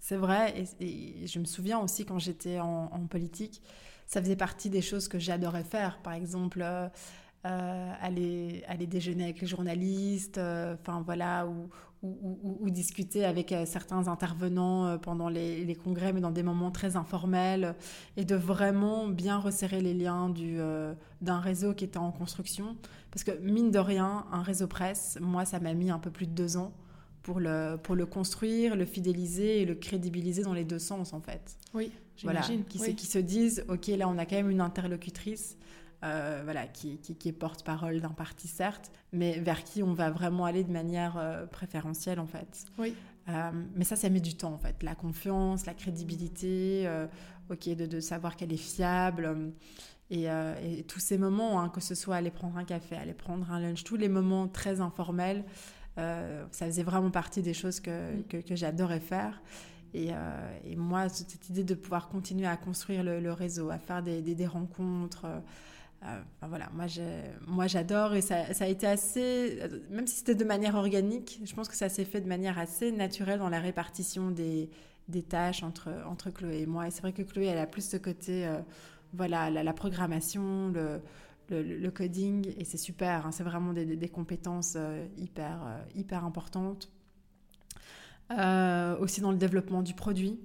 c'est vrai, et, je me souviens aussi quand j'étais en, en, politique, ça faisait partie des choses que j'adorais faire, par exemple euh, aller, aller déjeuner avec les journalistes, euh, enfin voilà, ou, ou, ou, discuter avec euh, certains intervenants pendant les, les, congrès, mais dans des moments très informels, et de vraiment bien resserrer les liens du, d'un réseau qui était en construction. Parce que mine de rien, un réseau presse, moi, ça m'a mis un peu plus de deux ans pour le, pour le construire, le fidéliser et le crédibiliser dans les deux sens, en fait. Oui, j'imagine. Voilà, qui, qui se disent, OK, là, on a quand même une interlocutrice euh, voilà, qui, qui, est porte-parole d'un parti, certes, mais vers qui on va vraiment aller de manière euh, préférentielle, en fait. Oui. Euh, mais ça, ça met du temps, en fait. La confiance, la crédibilité, ok, de, de, savoir qu'elle est fiable. Et, et, tous ces moments, hein, que ce soit aller prendre un café, aller prendre un lunch, tous les moments très informels, ça faisait vraiment partie des choses que, que, que j'adorais faire. Et, et, moi, cette idée de pouvoir continuer à construire le, réseau, à faire des, des, des rencontres, euh, voilà, moi, moi j'adore et ça, ça, a été assez, même si c'était de manière organique, je pense que ça s'est fait de manière assez naturelle dans la répartition des, des tâches entre, entre Chloé et moi. Et c'est vrai que Chloé, elle a plus ce côté, euh, voilà, la, programmation, le, le, coding, et c'est super, hein. c'est vraiment des, des compétences euh, hyper, hyper importantes. aussi dans le développement du produit.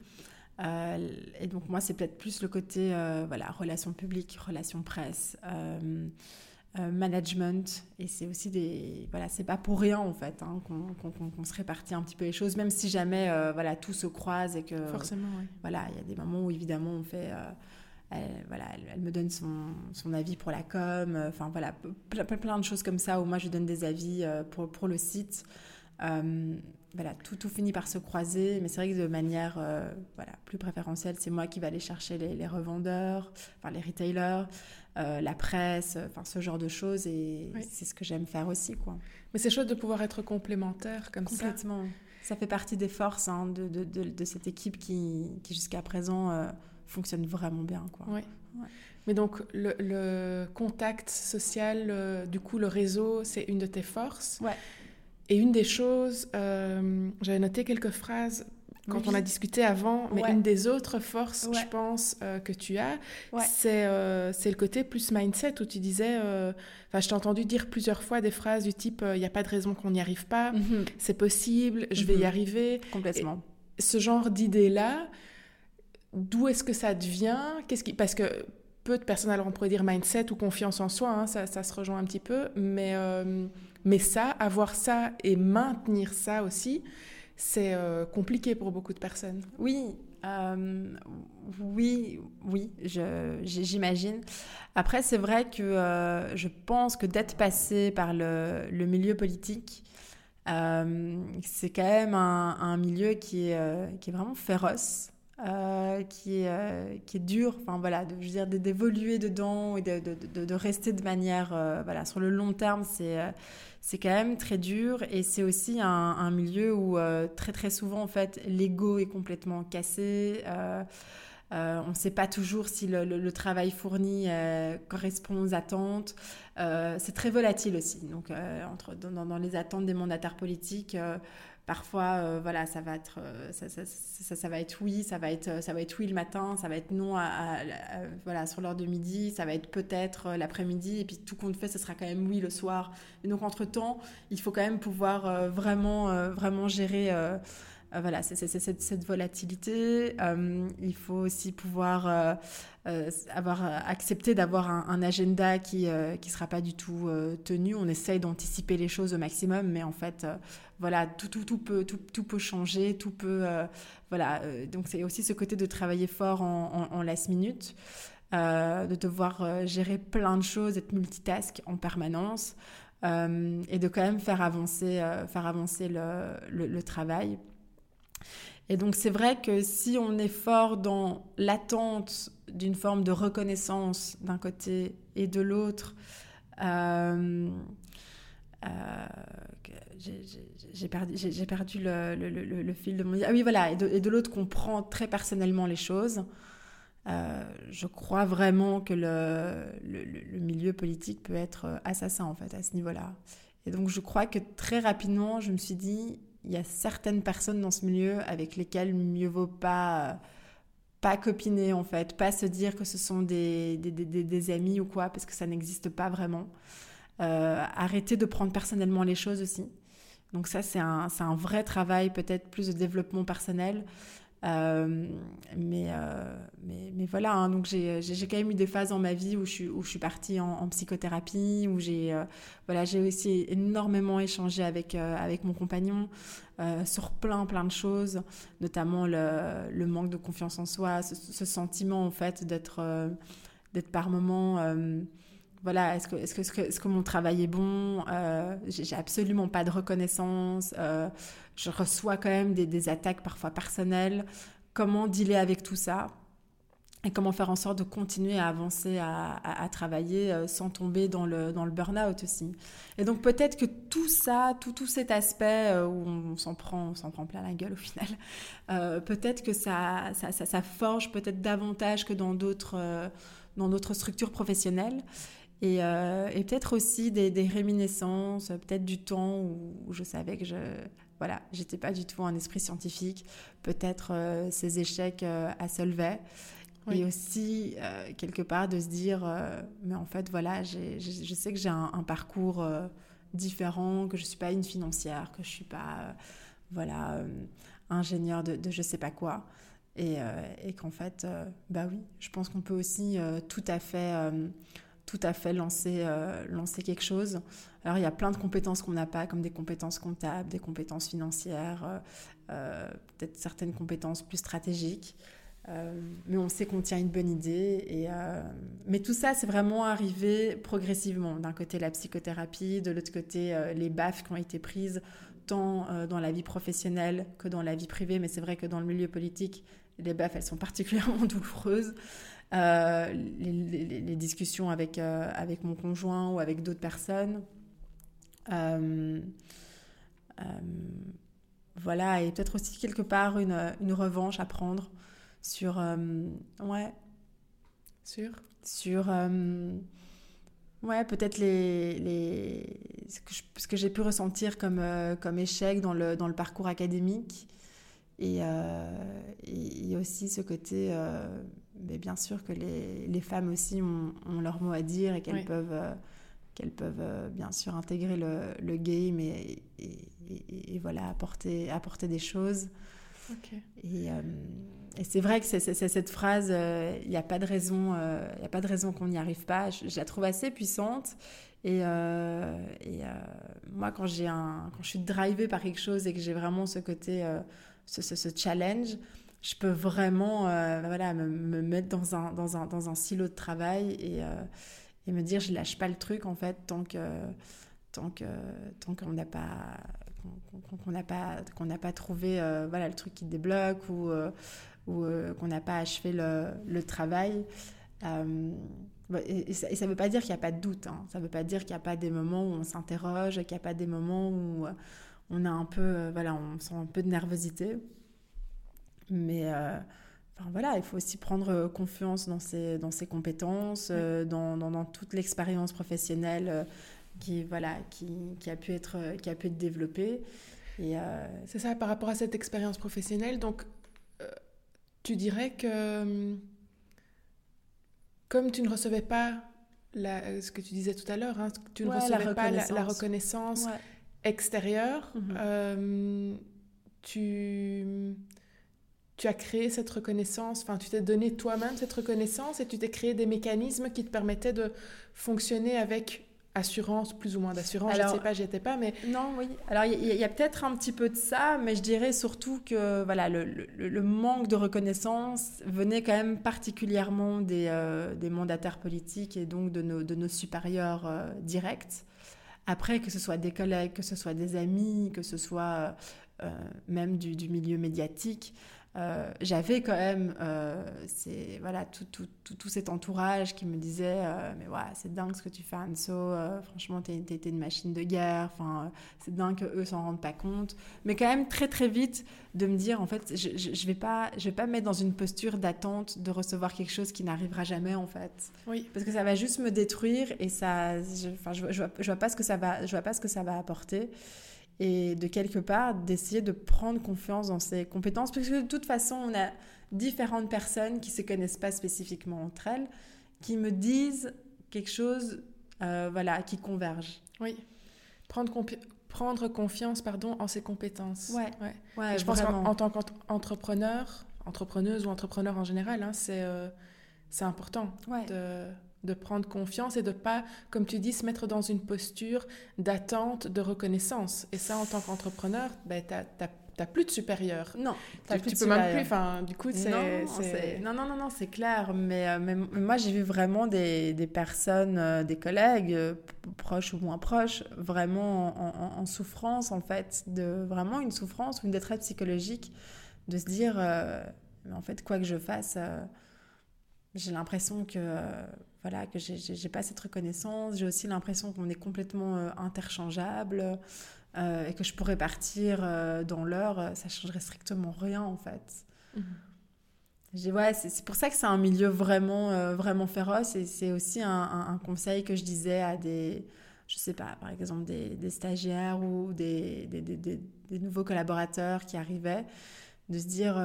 Euh, et donc moi, c'est peut-être plus le côté euh, voilà, relations publiques, relations presse, euh, management. Et c'est aussi des... Voilà, c'est pas pour rien en fait hein, qu'on se répartit un petit peu les choses, même si jamais voilà, tout se croise et que... Forcément, oui. Voilà, il y a des moments où évidemment on fait... Elle, voilà, elle, me donne son, son, avis pour la com, enfin voilà, plein, plein, de choses comme ça où moi je donne des avis pour, pour le site. Voilà, tout, tout finit par se croiser, mais c'est vrai que de manière voilà, plus préférentielle, c'est moi qui vais aller chercher les, revendeurs, enfin les retailers, la presse, enfin ce genre de choses, et c'est ce que j'aime faire aussi. Quoi. Mais c'est chouette de pouvoir être complémentaire comme ça. Complètement. Ça fait partie des forces hein, de, de, de, cette équipe qui, qui jusqu'à présent fonctionne vraiment bien. Quoi. Oui. Mais donc, le, contact social, du coup, le réseau, c'est une de tes forces. Ouais. Et une des choses, euh, j'avais noté quelques phrases quand on a discuté avant, mais une des autres forces, je pense, euh, que tu as, euh, c'est le côté plus mindset où tu disais, enfin, je t'ai entendu dire plusieurs fois des phrases du type, il n'y a pas de raison qu'on n'y arrive pas, mhm. c'est possible, je vais y mhm. arriver. Complètement. ce genre d'idée-là, d'où est-ce que ça devient? Qu'est-ce qui... Parce que peu de personnes, alors on pourrait dire mindset ou confiance en soi, hein, ça, ça, se rejoint un petit peu, mais, mais ça, avoir ça et maintenir ça aussi, c'est euh, compliqué pour beaucoup de personnes. Oui, euh, oui, oui, j'imagine. Après, c'est vrai que je pense que d'être passé par le, milieu politique, c'est quand même un, milieu qui est vraiment féroce. Euh, qui, est, euh, qui est dur, enfin voilà, je veux dire d'évoluer dedans et de, rester de manière, euh, voilà, sur le long terme, c'est c'est quand même très dur et c'est aussi un, milieu où très très souvent en fait l'ego est complètement cassé. on ne sait pas toujours si le, travail fourni correspond aux attentes. c'est très volatile aussi. Donc, entre, dans, les attentes des mandataires politiques, Parfois, euh, voilà, ça va être, euh, ça, ça, ça, va être oui, ça va être, ça va être oui le matin, ça va être non à, voilà, sur l'heure de midi, ça va être peut-être euh, l'après-midi, et puis tout compte fait, ce sera quand même oui le soir. Donc, entre-temps, il faut quand même pouvoir vraiment, vraiment gérer voilà, c'est cette, volatilité. Euh, il faut aussi pouvoir euh, avoir accepté d'avoir un, agenda qui ne sera pas du tout tenu. On essaye d'anticiper les choses au maximum, mais en fait, voilà, tout, tout, tout, peut, tout, tout, peut changer, tout peut... voilà, donc c'est aussi ce côté de travailler fort en, last minute. de devoir gérer plein de choses, être multitask en permanence et de quand même faire avancer, faire avancer le, le travail. Et donc c'est vrai que si on est fort dans l'attente d'une forme de reconnaissance d'un côté et de l'autre, euh, euh, j'ai perdu, perdu le, fil de mon... Ah oui, voilà, et de, l'autre qu'on prend très personnellement les choses. Euh, je crois vraiment que le, milieu politique peut être assassin, en fait, à ce niveau-là. Et donc, je crois que très rapidement, je me suis dit, il y a certaines personnes dans ce milieu avec lesquelles mieux vaut pas pas copiner en fait, pas se dire que ce sont des, des, amis ou quoi, parce que ça n'existe pas vraiment. Euh, arrêter de prendre personnellement les choses aussi. Donc ça, c'est un, un, vrai travail, peut-être plus de développement personnel. Euh, mais, euh, mais, mais, voilà, hein, donc j'ai quand même eu des phases dans ma vie où je suis, où je suis partie en, psychothérapie, où j'ai euh, voilà, aussi énormément échangé avec, avec mon compagnon sur plein plein de choses, notamment le, le manque de confiance en soi, ce, sentiment en fait d'être d'être par moments voilà, est-ce que, est que, est que, mon travail est bon J'ai absolument pas de reconnaissance je reçois quand même des, attaques parfois personnelles. Comment dealer avec tout ça et comment faire en sorte de continuer à avancer, à, travailler euh, sans tomber dans le, burn-out aussi. Et donc peut-être que tout ça, tout, tout cet aspect euh, où on, s'en prend, on s'en prend plein la gueule au final, euh, peut-être que ça, ça, ça, forge peut-être davantage que dans d'autres, dans d'autres structures professionnelles. Et, et peut-être aussi des, des réminiscences, peut-être du temps où je savais que je voilà, j'étais pas du tout un esprit scientifique. Peut-être euh, ces échecs euh, à Solvay. Et aussi, euh, quelque part, de se dire, mais en fait, voilà, je sais que j'ai un, parcours différent, que je suis pas une financière, que je suis pas, voilà, ingénieur de, de, je sais pas quoi. Et, et qu'en fait, bah oui, je pense qu'on peut aussi tout à fait tout à fait lancer, euh, lancer quelque chose. Alors il y a plein de compétences qu'on n'a pas, comme des compétences comptables, des compétences financières, euh, euh, peut-être certaines compétences plus stratégiques. mais on sait qu'on tient une bonne idée. Et, mais tout ça, c'est vraiment arrivé progressivement. D'un côté, la psychothérapie, de l'autre côté, les baffes qui ont été prises temps dans la vie professionnelle que dans la vie privée, mais c'est vrai que dans le milieu politique, les baffes, elles sont [laughs] particulièrement douloureuses. Les, les, discussions avec, avec mon conjoint ou avec d'autres personnes. voilà, et peut-être aussi quelque part une, une revanche à prendre sur... ouais. Sur? Sur Ouais, peut-être les, les, ce que j'ai pu ressentir comme, euh, comme échec dans le, dans le parcours académique. Et, euh, et, aussi ce côté, euh, mais bien sûr que les, les femmes aussi ont, ont, leur mot à dire et qu'elles peuvent, qu'elles peuvent bien sûr intégrer le, le game et, et, voilà, apporter, apporter des choses. Et, et c'est vrai que c'est cette phrase, il euh, n'y a pas de raison, il euh, a pas de raison qu'on n'y arrive pas. Je, la trouve assez puissante. Et, euh, et moi, quand j'ai un, quand je suis drivée par quelque chose et que j'ai vraiment ce côté, ce, ce, challenge, je peux vraiment, voilà, me, me, mettre dans un, silo de travail et, et me dire, je lâche pas le truc en fait tant que, tant que, tant qu'on n'a pas qu'on n'a pas qu'on n'a pas trouvé voilà le truc qui débloque ou euh, qu'on n'a pas achevé le, travail. Euh, et, ça ne veut pas dire qu'il n'y a pas de doute. Hein. Ça ne veut pas dire qu'il n'y a pas des moments où on s'interroge, qu'il n'y a pas des moments où euh, on a un peu, voilà, on sent un peu de nervosité. Mais enfin, voilà, il faut aussi prendre confiance dans ses, dans ses compétences, dans, dans, dans, toute l'expérience professionnelle qui, voilà, qui, qui, a pu être, qui a pu être développée. Et C'est ça, par rapport à cette expérience professionnelle. Donc, tu dirais que hum, comme tu ne recevais pas la, ce que tu disais tout à l'heure, hein, tu ne recevais pas la, reconnaissance extérieure, mhm. hum, tu, tu as créé cette reconnaissance, enfin tu t'es donné toi-même cette reconnaissance et tu t'es créé des mécanismes qui te permettaient de fonctionner avec assurance, plus ou moins d'assurance, je ne sais pas, j'y étais pas, mais... Non, oui. Alors, il y, a, peut-être un petit peu de ça, mais je dirais surtout que voilà, le, le, manque de reconnaissance venait quand même particulièrement des, euh, des mandataires politiques et donc de nos, de nos supérieurs euh, directs. Après, que ce soit des collègues, que ce soit des amis, que ce soit euh, même du, du, milieu médiatique, euh, j'avais quand même euh, c'est, voilà, tout, tout, tout, cet entourage qui me disait euh, Mais ouais, c'est dingue ce que tu fais, Anso. franchement, t'es, t'es, une machine de guerre. Enfin, c'est dingue qu'eux s'en rendent pas compte. Mais quand même, très très vite, de me dire En fait, je, je, vais pas, je vais pas me mettre dans une posture d'attente de recevoir quelque chose qui n'arrivera jamais, en fait. Oui. Parce que ça va juste me détruire et ça. Je, enfin, je, je, vois, je vois pas ce que ça va, je vois pas ce que ça va apporter et de quelque part d'essayer de prendre confiance dans ses compétences, parce que de toute façon, on a différentes personnes qui ne se connaissent pas spécifiquement entre elles, qui me disent quelque chose euh, voilà, qui converge. Oui. Prendre, prendre confiance pardon, en ses compétences. Ouais. ouais. ouais je pense qu'en tant qu'entrepreneur, entrepreneuse ou entrepreneur en général, hein, c'est euh, c'est important de de prendre confiance et de pas, comme tu dis, se mettre dans une posture d'attente, de reconnaissance. Et ça, en tant qu'entrepreneur, ben, tu n'as plus de supérieur. Non, tu, plus peux même plus. Enfin, du coup, c'est non, non, non, non, c'est clair. Mais, euh, mais, moi, j'ai vu vraiment des, des personnes, euh, des collègues, euh, proches ou moins proches, vraiment en, souffrance, en fait, de vraiment une souffrance ou une détresse psychologique, de se dire, mais en fait, quoi que je fasse, j'ai l'impression que voilà, que j'ai pas cette reconnaissance. J'ai aussi l'impression qu'on est complètement euh, interchangeable euh, et que je pourrais partir euh, dans l'heure, ça changerait strictement rien en fait. Ouais, c'est pour ça que c'est un milieu vraiment, vraiment féroce et c'est aussi un, conseil que je disais à des, je sais pas, par exemple des, des stagiaires ou des, des, des, des, nouveaux collaborateurs qui arrivaient, de se dire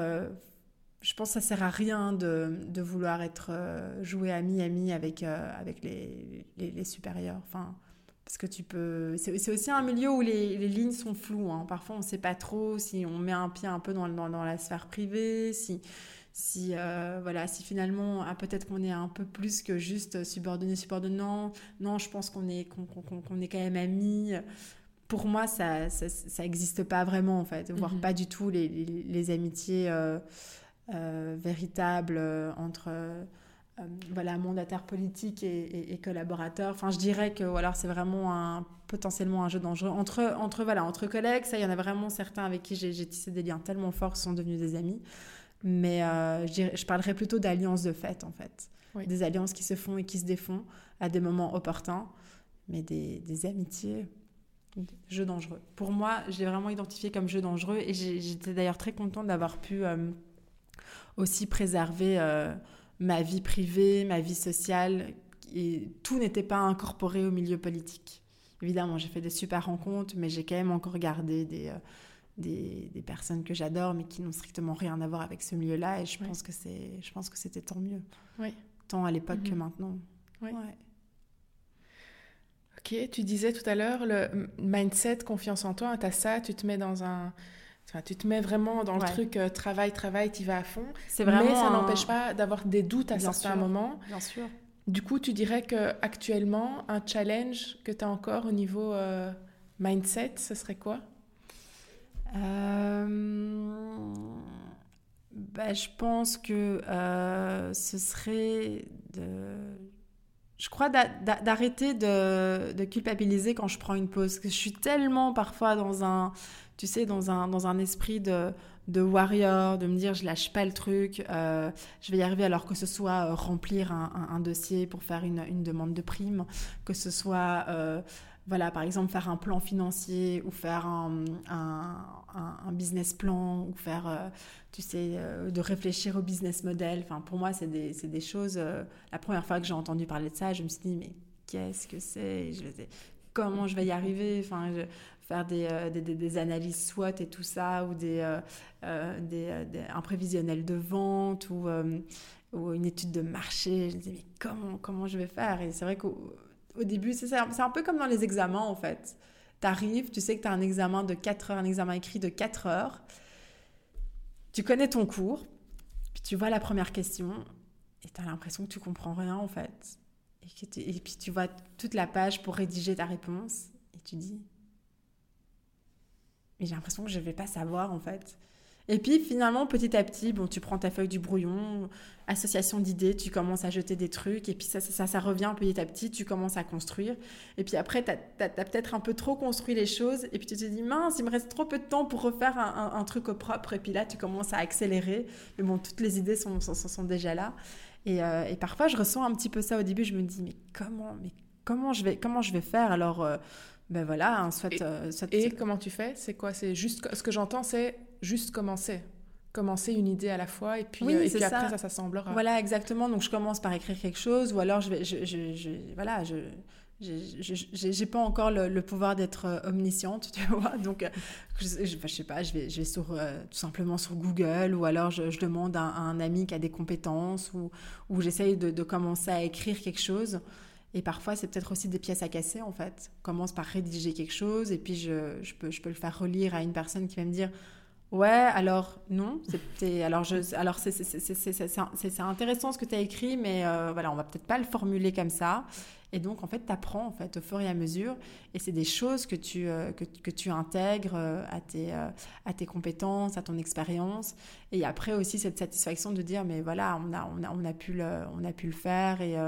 je pense que ça sert à rien de, de vouloir être euh, joué ami-ami avec, euh, avec les, les, supérieurs. Enfin, parce que tu peux. C'est aussi un milieu où les, les lignes sont floues. Hein. Parfois, on ne sait pas trop si on met un pied un peu dans, dans, dans la sphère privée, si, si, euh, voilà, si finalement, ah, peut-être qu'on est un peu plus que juste subordonné, subordonnant. Non, je pense qu'on est, qu'on est quand même amis pour moi, ça n'existe pas vraiment, en fait, voire mm-hmm. pas du tout les, les, les amitiés euh, véritable euh, entre, euh, voilà, mandataire politique et, collaborateur. Enfin, je dirais que voilà, c'est vraiment un, potentiellement un jeu dangereux. Entre, entre, voilà, entre collègues, ça, il y en a vraiment certains avec qui j'ai tissé des liens tellement forts qu'ils sont devenus des amis. Mais je, je, parlerais plutôt d'alliances de fait, en fait. Des alliances qui se font et qui se défont à des moments opportuns, mais des, des amitiés, jeu dangereux. Pour moi, je l'ai vraiment identifié comme jeu dangereux et j'étais d'ailleurs très contente d'avoir pu euh, aussi préserver euh, ma vie privée, ma vie sociale et tout n'était pas incorporé au milieu politique. Évidemment, j'ai fait des super rencontres, mais j'ai quand même encore gardé des, euh, des, des, personnes que j'adore, mais qui n'ont strictement rien à voir avec ce milieu-là. Et je pense que c'est, je pense que c'était tant mieux. Oui. Tant à l'époque que mhm. maintenant. Oui. Ouais. Ok, tu disais tout à l'heure, le mindset, confiance en toi, tu as ça, tu te mets dans un... Enfin, tu te mets vraiment dans le truc euh, travail, travail, tu vas à fond. C'est vraiment mais ça n'empêche pas d'avoir des doutes à certains moments. Bien sûr. Du coup, tu dirais que actuellement, un challenge que tu as encore au niveau euh, mindset, ce serait quoi? Euh, bah, Je pense que ce serait de je crois d'arrêter de, culpabiliser quand je prends une pause. que je suis tellement parfois dans un, tu sais, dans un, dans un esprit de, de warrior, de me dire je lâche pas le truc, euh, je vais y arriver alors que ce soit euh, remplir un, dossier pour faire une, une, demande de prime, que ce soit euh, voilà, par exemple, faire un plan financier ou faire un, un, business plan ou faire, tu sais, de réfléchir au business model. Enfin, pour moi, c'est des, des, choses. La première fois que j'ai entendu parler de ça, je me suis dit, mais qu'est-ce que c'est? Comment je vais y arriver? Enfin, faire des, des, analyses SWOT et tout ça, ou des, des, un prévisionnel de vente ou, une étude de marché. Je me disais, mais comment, comment je vais faire? Et c'est vrai qu'au au début, c'est un peu comme dans les examens en fait. Tu arrives, tu sais que tu as un examen de 4 heures, un examen écrit de 4 heures. Tu connais ton cours, puis tu vois la première question et tu as l'impression que tu comprends rien en fait. Et puis tu vois toute la page pour rédiger ta réponse et tu dis mais j'ai l'impression que je ne vais pas savoir en fait. Et puis finalement, petit à petit, bon, tu prends ta feuille du brouillon, association d'idées, tu commences à jeter des trucs, et puis ça, ça, ça, revient petit à petit, tu commences à construire. Et puis après, tu as, peut-être un peu trop construit les choses, et puis tu te dis, mince, il me reste trop peu de temps pour refaire un, truc au propre, et puis là, tu commences à accélérer. Mais bon, toutes les idées sont, sont, sont déjà là. Et, euh, et, parfois, je ressens un petit peu ça au début, je me dis, mais comment, mais comment, je, vais, comment je vais faire? Alors, euh, ben voilà, hein, soit, euh, soit... Et comment tu fais? C'est quoi? C'est juste... Ce que j'entends, c'est juste commencer commencer une idée à la fois et puis, euh, et puis après ça, s'assemblera. Voilà, exactement. Donc je commence par écrire quelque chose ou alors je vais, je, je, je voilà, je j'ai pas encore le, pouvoir d'être euh, omnisciente, tu vois. [laughs] Donc, euh, je, je, sais pas, je vais, je vais sur, tout simplement sur Google ou alors je, demande à, un ami qui a des compétences ou, ou j'essaye de, de, commencer à écrire quelque chose. Et parfois, c'est peut-être aussi des pièces à casser, en fait. Je commence par rédiger quelque chose et puis je, je, peux, je peux le faire relire à une personne qui va me dire Ouais, alors non, alors alors c'est intéressant ce que tu as écrit mais euh, voilà, on va peut-être pas le formuler comme ça. Et donc en fait, tu apprends en fait au fur et à mesure et c'est des choses que tu euh, que, que, tu intègres euh, à tes à tes compétences, à ton expérience et après aussi cette satisfaction de dire mais voilà, on a on a on a pu le on a pu le faire et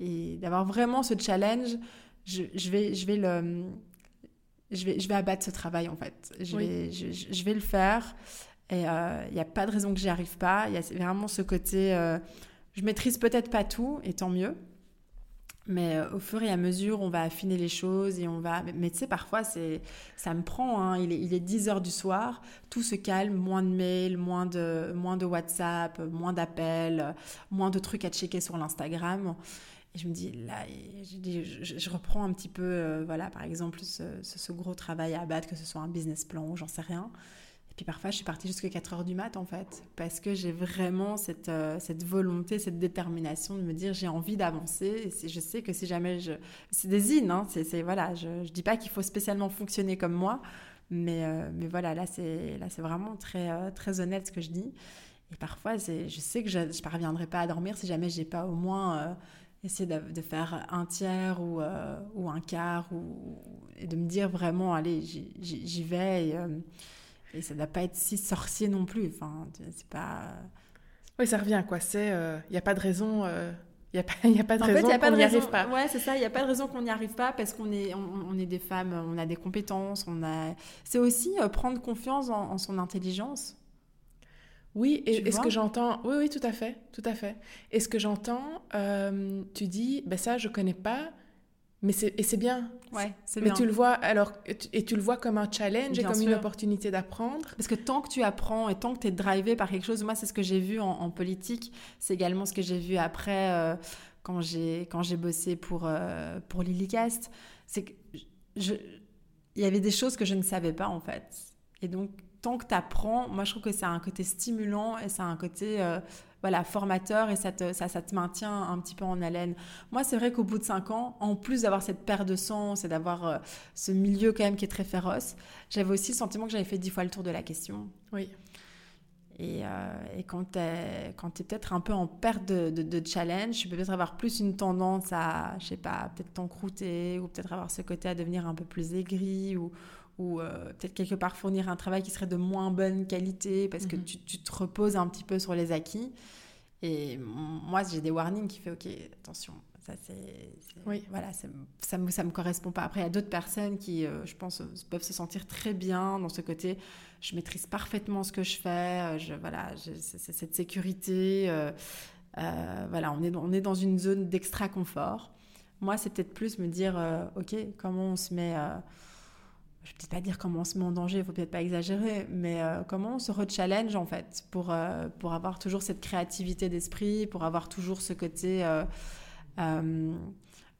et d'avoir vraiment ce challenge, je, je vais je vais le je vais, je vais abattre ce travail en fait. Je, vais, je, vais le faire. Et il euh, n'y a pas de raison que j'y arrive pas. Il y a vraiment ce côté, euh, je maîtrise peut-être pas tout, et tant mieux. Mais euh, au fur et à mesure, on va affiner les choses et on va. Mais, tu sais, parfois, c'est, ça me prend. Hein. Il, est, il est 10 heures du soir, tout se calme, moins de mails, moins de, moins de WhatsApp, moins d'appels, moins de trucs à checker sur l'Instagram. Et je me dis, là, je, je, reprends un petit peu, euh, voilà, par exemple, ce, gros travail à abattre, que ce soit un business plan ou j'en sais rien. Et puis parfois, je suis partie jusqu'à 4 heures du mat, en fait, parce que j'ai vraiment cette, euh, cette volonté, cette détermination de me dire, j'ai envie d'avancer. Et je sais que si jamais je. C'est des in, hein, c'est, voilà, je ne dis pas qu'il faut spécialement fonctionner comme moi, mais, euh, mais voilà, là, c'est, là, c'est vraiment très, très honnête ce que je dis. Et parfois, je sais que je ne parviendrai pas à dormir si jamais j'ai pas au moins essayer de, faire un tiers ou, euh, ou un quart ou, et de me dire vraiment, allez, j'y vais. Et, euh, et ça ne doit pas être si sorcier non plus. Enfin, c'est pas. Oui, ça revient, quoi. C'est, il euh, n'y a pas de raison. Il n'y a, pas, y a pas de raison [laughs] qu'on n'y arrive pas. Ouais, c'est ça. Il n'y a pas de raison qu'on n'y arrive pas parce qu'on est, on, est des femmes, on a des compétences, on a. C'est aussi prendre confiance en, son intelligence. Oui, et, est ce que j'entends, oui, oui, tout à fait, tout à fait. Et ce que j'entends, tu dis, ben ça, je connais pas, mais c'est et c'est bien. Ouais, c'est bien. Mais tu le vois alors et tu le vois comme un challenge et comme une opportunité d'apprendre. Parce que tant que tu apprends et tant que tu es drivé par quelque chose, moi c'est ce que j'ai vu en, politique, c'est également ce que j'ai vu après euh, quand j'ai quand j'ai bossé pour euh, pour Lilycast, c'est que je il y avait des choses que je ne savais pas en fait. Et donc tant que tu apprends, moi je trouve que ça a un côté stimulant et ça a un côté euh, voilà, formateur et ça te, ça, ça te maintient un petit peu en haleine. Moi, c'est vrai qu'au bout de cinq ans, en plus d'avoir cette paire de sens et d'avoir euh, ce milieu quand même qui est très féroce, j'avais aussi le sentiment que j'avais fait dix fois le tour de la question. Oui. Et, euh, et quand tu es, es peut-être un peu en perte de, de, challenge, tu peux peut-être avoir plus une tendance à, je sais pas, peut-être t'encrouter ou peut-être avoir ce côté à devenir un peu plus aigri ou, ou euh, peut-être quelque part fournir un travail qui serait de moins bonne qualité parce que mhm. tu, tu, te reposes un petit peu sur les acquis. Et moi, j'ai des warnings qui fait, OK, attention, ça c'est... Oui. Voilà, ça ne me, ça me correspond pas. Après, il y a d'autres personnes qui, euh, je pense, peuvent se sentir très bien dans ce côté, je maîtrise parfaitement ce que je fais, euh, je, voilà, c'est cette sécurité. voilà, on est, on est dans une zone d'extra confort. Moi, c'est peut-être plus me dire, OK, comment on se met je vais peut-être pas dire comment on se met en danger, il faut peut-être pas exagérer, mais euh, comment on se re-challenge en fait pour, euh, pour avoir toujours cette créativité d'esprit, pour avoir toujours ce côté euh,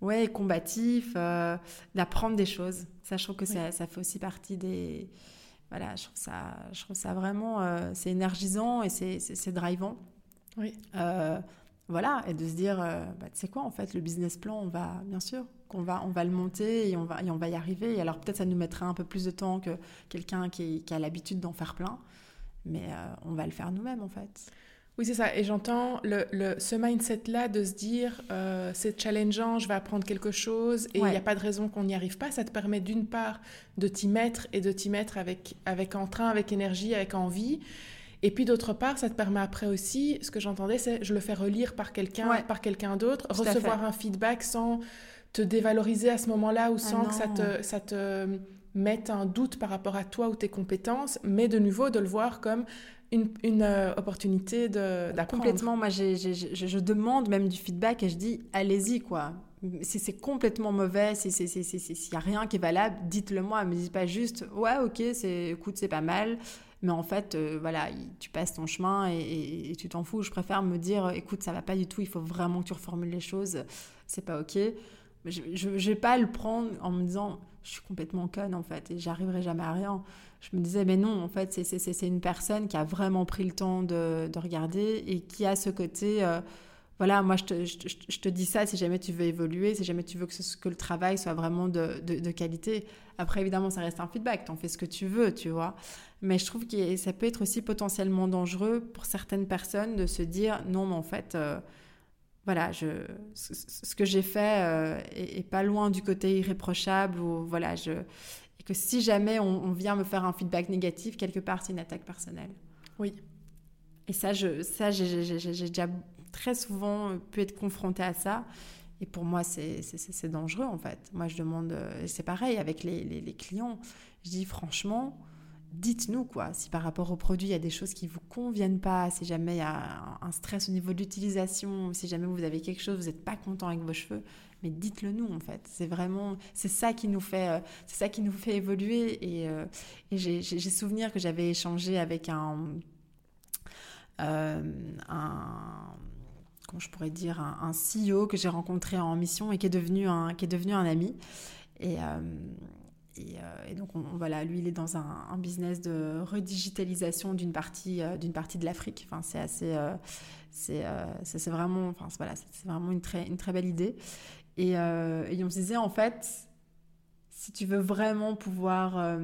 ouais, combatif, d'apprendre des choses. Ça, je trouve que ça, ça, fait aussi partie des... Voilà, je trouve ça, je trouve ça vraiment... c'est énergisant et c'est drivant. Oui voilà, et de se dire, bah, tu sais quoi, en fait, le business plan, on va, bien sûr, qu'on va, on va le monter et on va, et on va y arriver. Et alors peut-être ça nous mettra un peu plus de temps que quelqu'un qui, a l'habitude d'en faire plein, mais euh, on va le faire nous-mêmes, en fait. Oui, c'est ça. Et j'entends le, le, ce mindset-là de se dire, euh, c'est challengeant, je vais apprendre quelque chose et il n'y a pas de raison qu'on n'y arrive pas. Ça te permet d'une part de t'y mettre et de t'y mettre avec, avec entrain, avec énergie, avec envie. Et puis d'autre part, ça te permet après aussi, ce que j'entendais, c'est je le fais relire par quelqu'un, par quelqu'un d'autre, recevoir un feedback sans te dévaloriser à ce moment-là ou ah sans que ça te, ça te mette un doute par rapport à toi ou tes compétences, mais de nouveau de le voir comme une, une euh, opportunité d'apprendre. Complètement, moi je, je, demande même du feedback et je dis allez-y quoi. Si c'est complètement mauvais, s'il n'y a rien qui est valable, dites-le moi. Ne me dites pas juste ouais ok, écoute c'est pas mal mais en fait, euh, voilà, tu passes ton chemin et, tu t'en fous. Je préfère me dire, écoute, ça va pas du tout, il faut vraiment que tu reformules les choses, c'est pas ok. Je, ne vais pas le prendre en me disant, je suis complètement conne en fait et j'arriverai jamais à rien. Je me disais, mais non, en fait, c'est une personne qui a vraiment pris le temps de, regarder et qui a ce côté. Euh, voilà, moi je te, je, te, dis ça si jamais tu veux évoluer, si jamais tu veux que, ce, que le travail soit vraiment de, de, qualité. Après, évidemment, ça reste un feedback, tu en fais ce que tu veux, tu vois. Mais je trouve que ça peut être aussi potentiellement dangereux pour certaines personnes de se dire non, mais en fait, euh, voilà, je, ce, que j'ai fait euh, est, pas loin du côté irréprochable ou voilà, je, et que si jamais on, on vient me faire un feedback négatif, quelque part, c'est une attaque personnelle. Oui. Et ça, je, ça j'ai déjà très souvent pu être confrontée à ça. Et pour moi, c'est dangereux en fait. Moi, je demande, euh, c'est pareil avec les, les, clients. Je dis franchement, dites-nous quoi. Si par rapport au produit, il y a des choses qui vous conviennent pas, si jamais il y a un stress au niveau de l'utilisation, si jamais vous avez quelque chose, vous n'êtes pas content avec vos cheveux, mais dites-le nous en fait. C'est vraiment, c'est ça qui nous fait, euh, c'est ça qui nous fait évoluer. Et, euh, j'ai souvenir que j'avais échangé avec un, un je pourrais dire, un, CEO que j'ai rencontré en mission et qui est devenu un, qui est devenu un ami. Et, euh, euh, et, donc, on, voilà, lui, il est dans un, business de redigitalisation d'une partie, euh, partie de l'Afrique. Enfin, c'est assez, c'est, c'est vraiment, enfin, voilà, vraiment une très, une très belle idée. Et, et on se disait, en fait, si tu veux vraiment pouvoir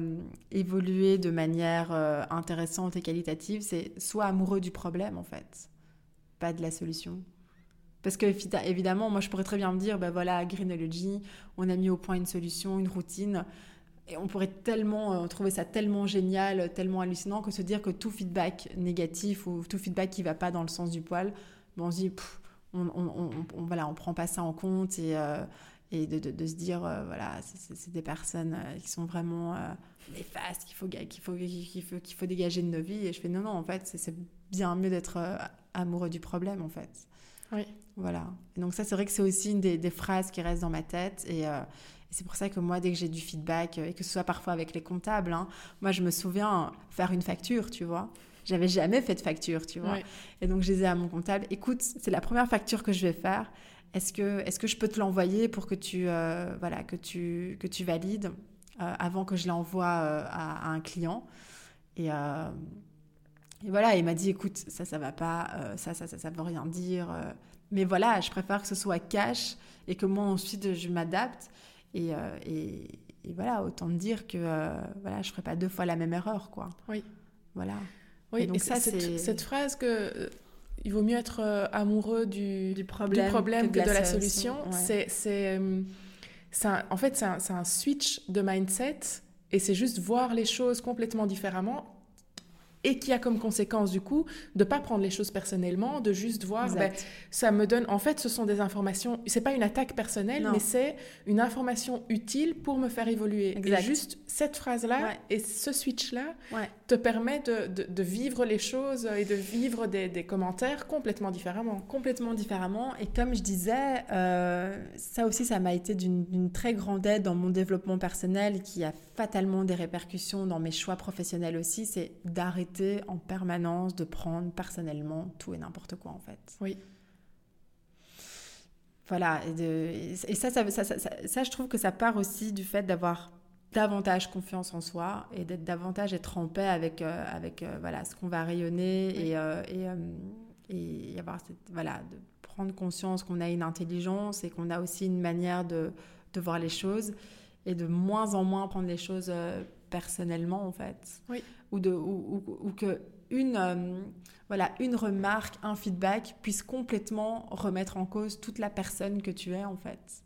évoluer de manière intéressante et qualitative, c'est soit amoureux du problème, en fait, pas de la solution. Parce que évidemment, moi je pourrais très bien me dire, ben voilà, Greenology, on a mis au point une solution, une routine. Et on pourrait tellement trouver ça tellement génial, tellement hallucinant que se dire que tout feedback négatif ou tout feedback qui va pas dans le sens du poil, on se dit, on, on, on, voilà, on prend pas ça en compte et, et de, de, se dire, voilà, c'est des personnes qui sont vraiment néfastes, qu'il faut, qu'il faut, qu'il faut, qu'il faut dégager de nos vies. Et je fais, non, non, en fait, c'est bien mieux d'être amoureux du problème, en fait. Oui. Voilà. donc ça, c'est vrai que c'est aussi une des, phrases qui restent dans ma tête. Et, euh, c'est pour ça que moi, dès que j'ai du feedback, euh, et que ce soit parfois avec les comptables, hein, moi, je me souviens faire une facture, tu vois. J'avais jamais fait de facture, tu vois. Et donc, je disais à mon comptable, écoute, c'est la première facture que je vais faire. Est-ce que, est que je peux te l'envoyer pour que tu, euh, voilà, que tu, que tu valides avant que je l'envoie à, un client et, et voilà, il m'a dit, écoute, ça, ça va pas, ça, ça, ça, ça veut rien dire. Mais voilà, je préfère que ce soit cash et que moi ensuite je m'adapte. Et, euh, et, voilà, autant dire que euh, voilà, je ne ferai pas deux fois la même erreur. Quoi. Oui. Voilà. Oui, et donc ça, cette, cette, phrase que euh, il vaut mieux être amoureux du, du, problème, problème, que, de, la, solution, c'est, c'est, en fait, c'est un, un switch de mindset et c'est juste voir les choses complètement différemment et qui a comme conséquence du coup de pas prendre les choses personnellement, de juste voir, ben, ça me donne, en fait, ce sont des informations, c'est pas une attaque personnelle, mais c'est une information utile pour me faire évoluer. Et juste cette phrase-là et ce switch-là te permet de, de, vivre les choses et de vivre des, des, commentaires complètement différemment. Complètement différemment. Et comme je disais, euh, ça aussi, ça m'a été d'une très grande aide dans mon développement personnel qui a fatalement des répercussions dans mes choix professionnels aussi, c'est d'arrêter en permanence de prendre personnellement tout et n'importe quoi en fait. Oui. Voilà, et, de, et ça, ça, ça, ça, je trouve que ça part aussi du fait d'avoir davantage confiance en soi et d'être davantage être en paix avec, euh, avec euh, voilà, ce qu'on va rayonner et, euh, et, et, avoir cette, voilà, de prendre conscience qu'on a une intelligence et qu'on a aussi une manière de, de voir les choses et de moins en moins prendre les choses personnellement en fait. Oui. Ou, de, ou, ou, que une, voilà, une remarque, un feedback puisse complètement remettre en cause toute la personne que tu es en fait.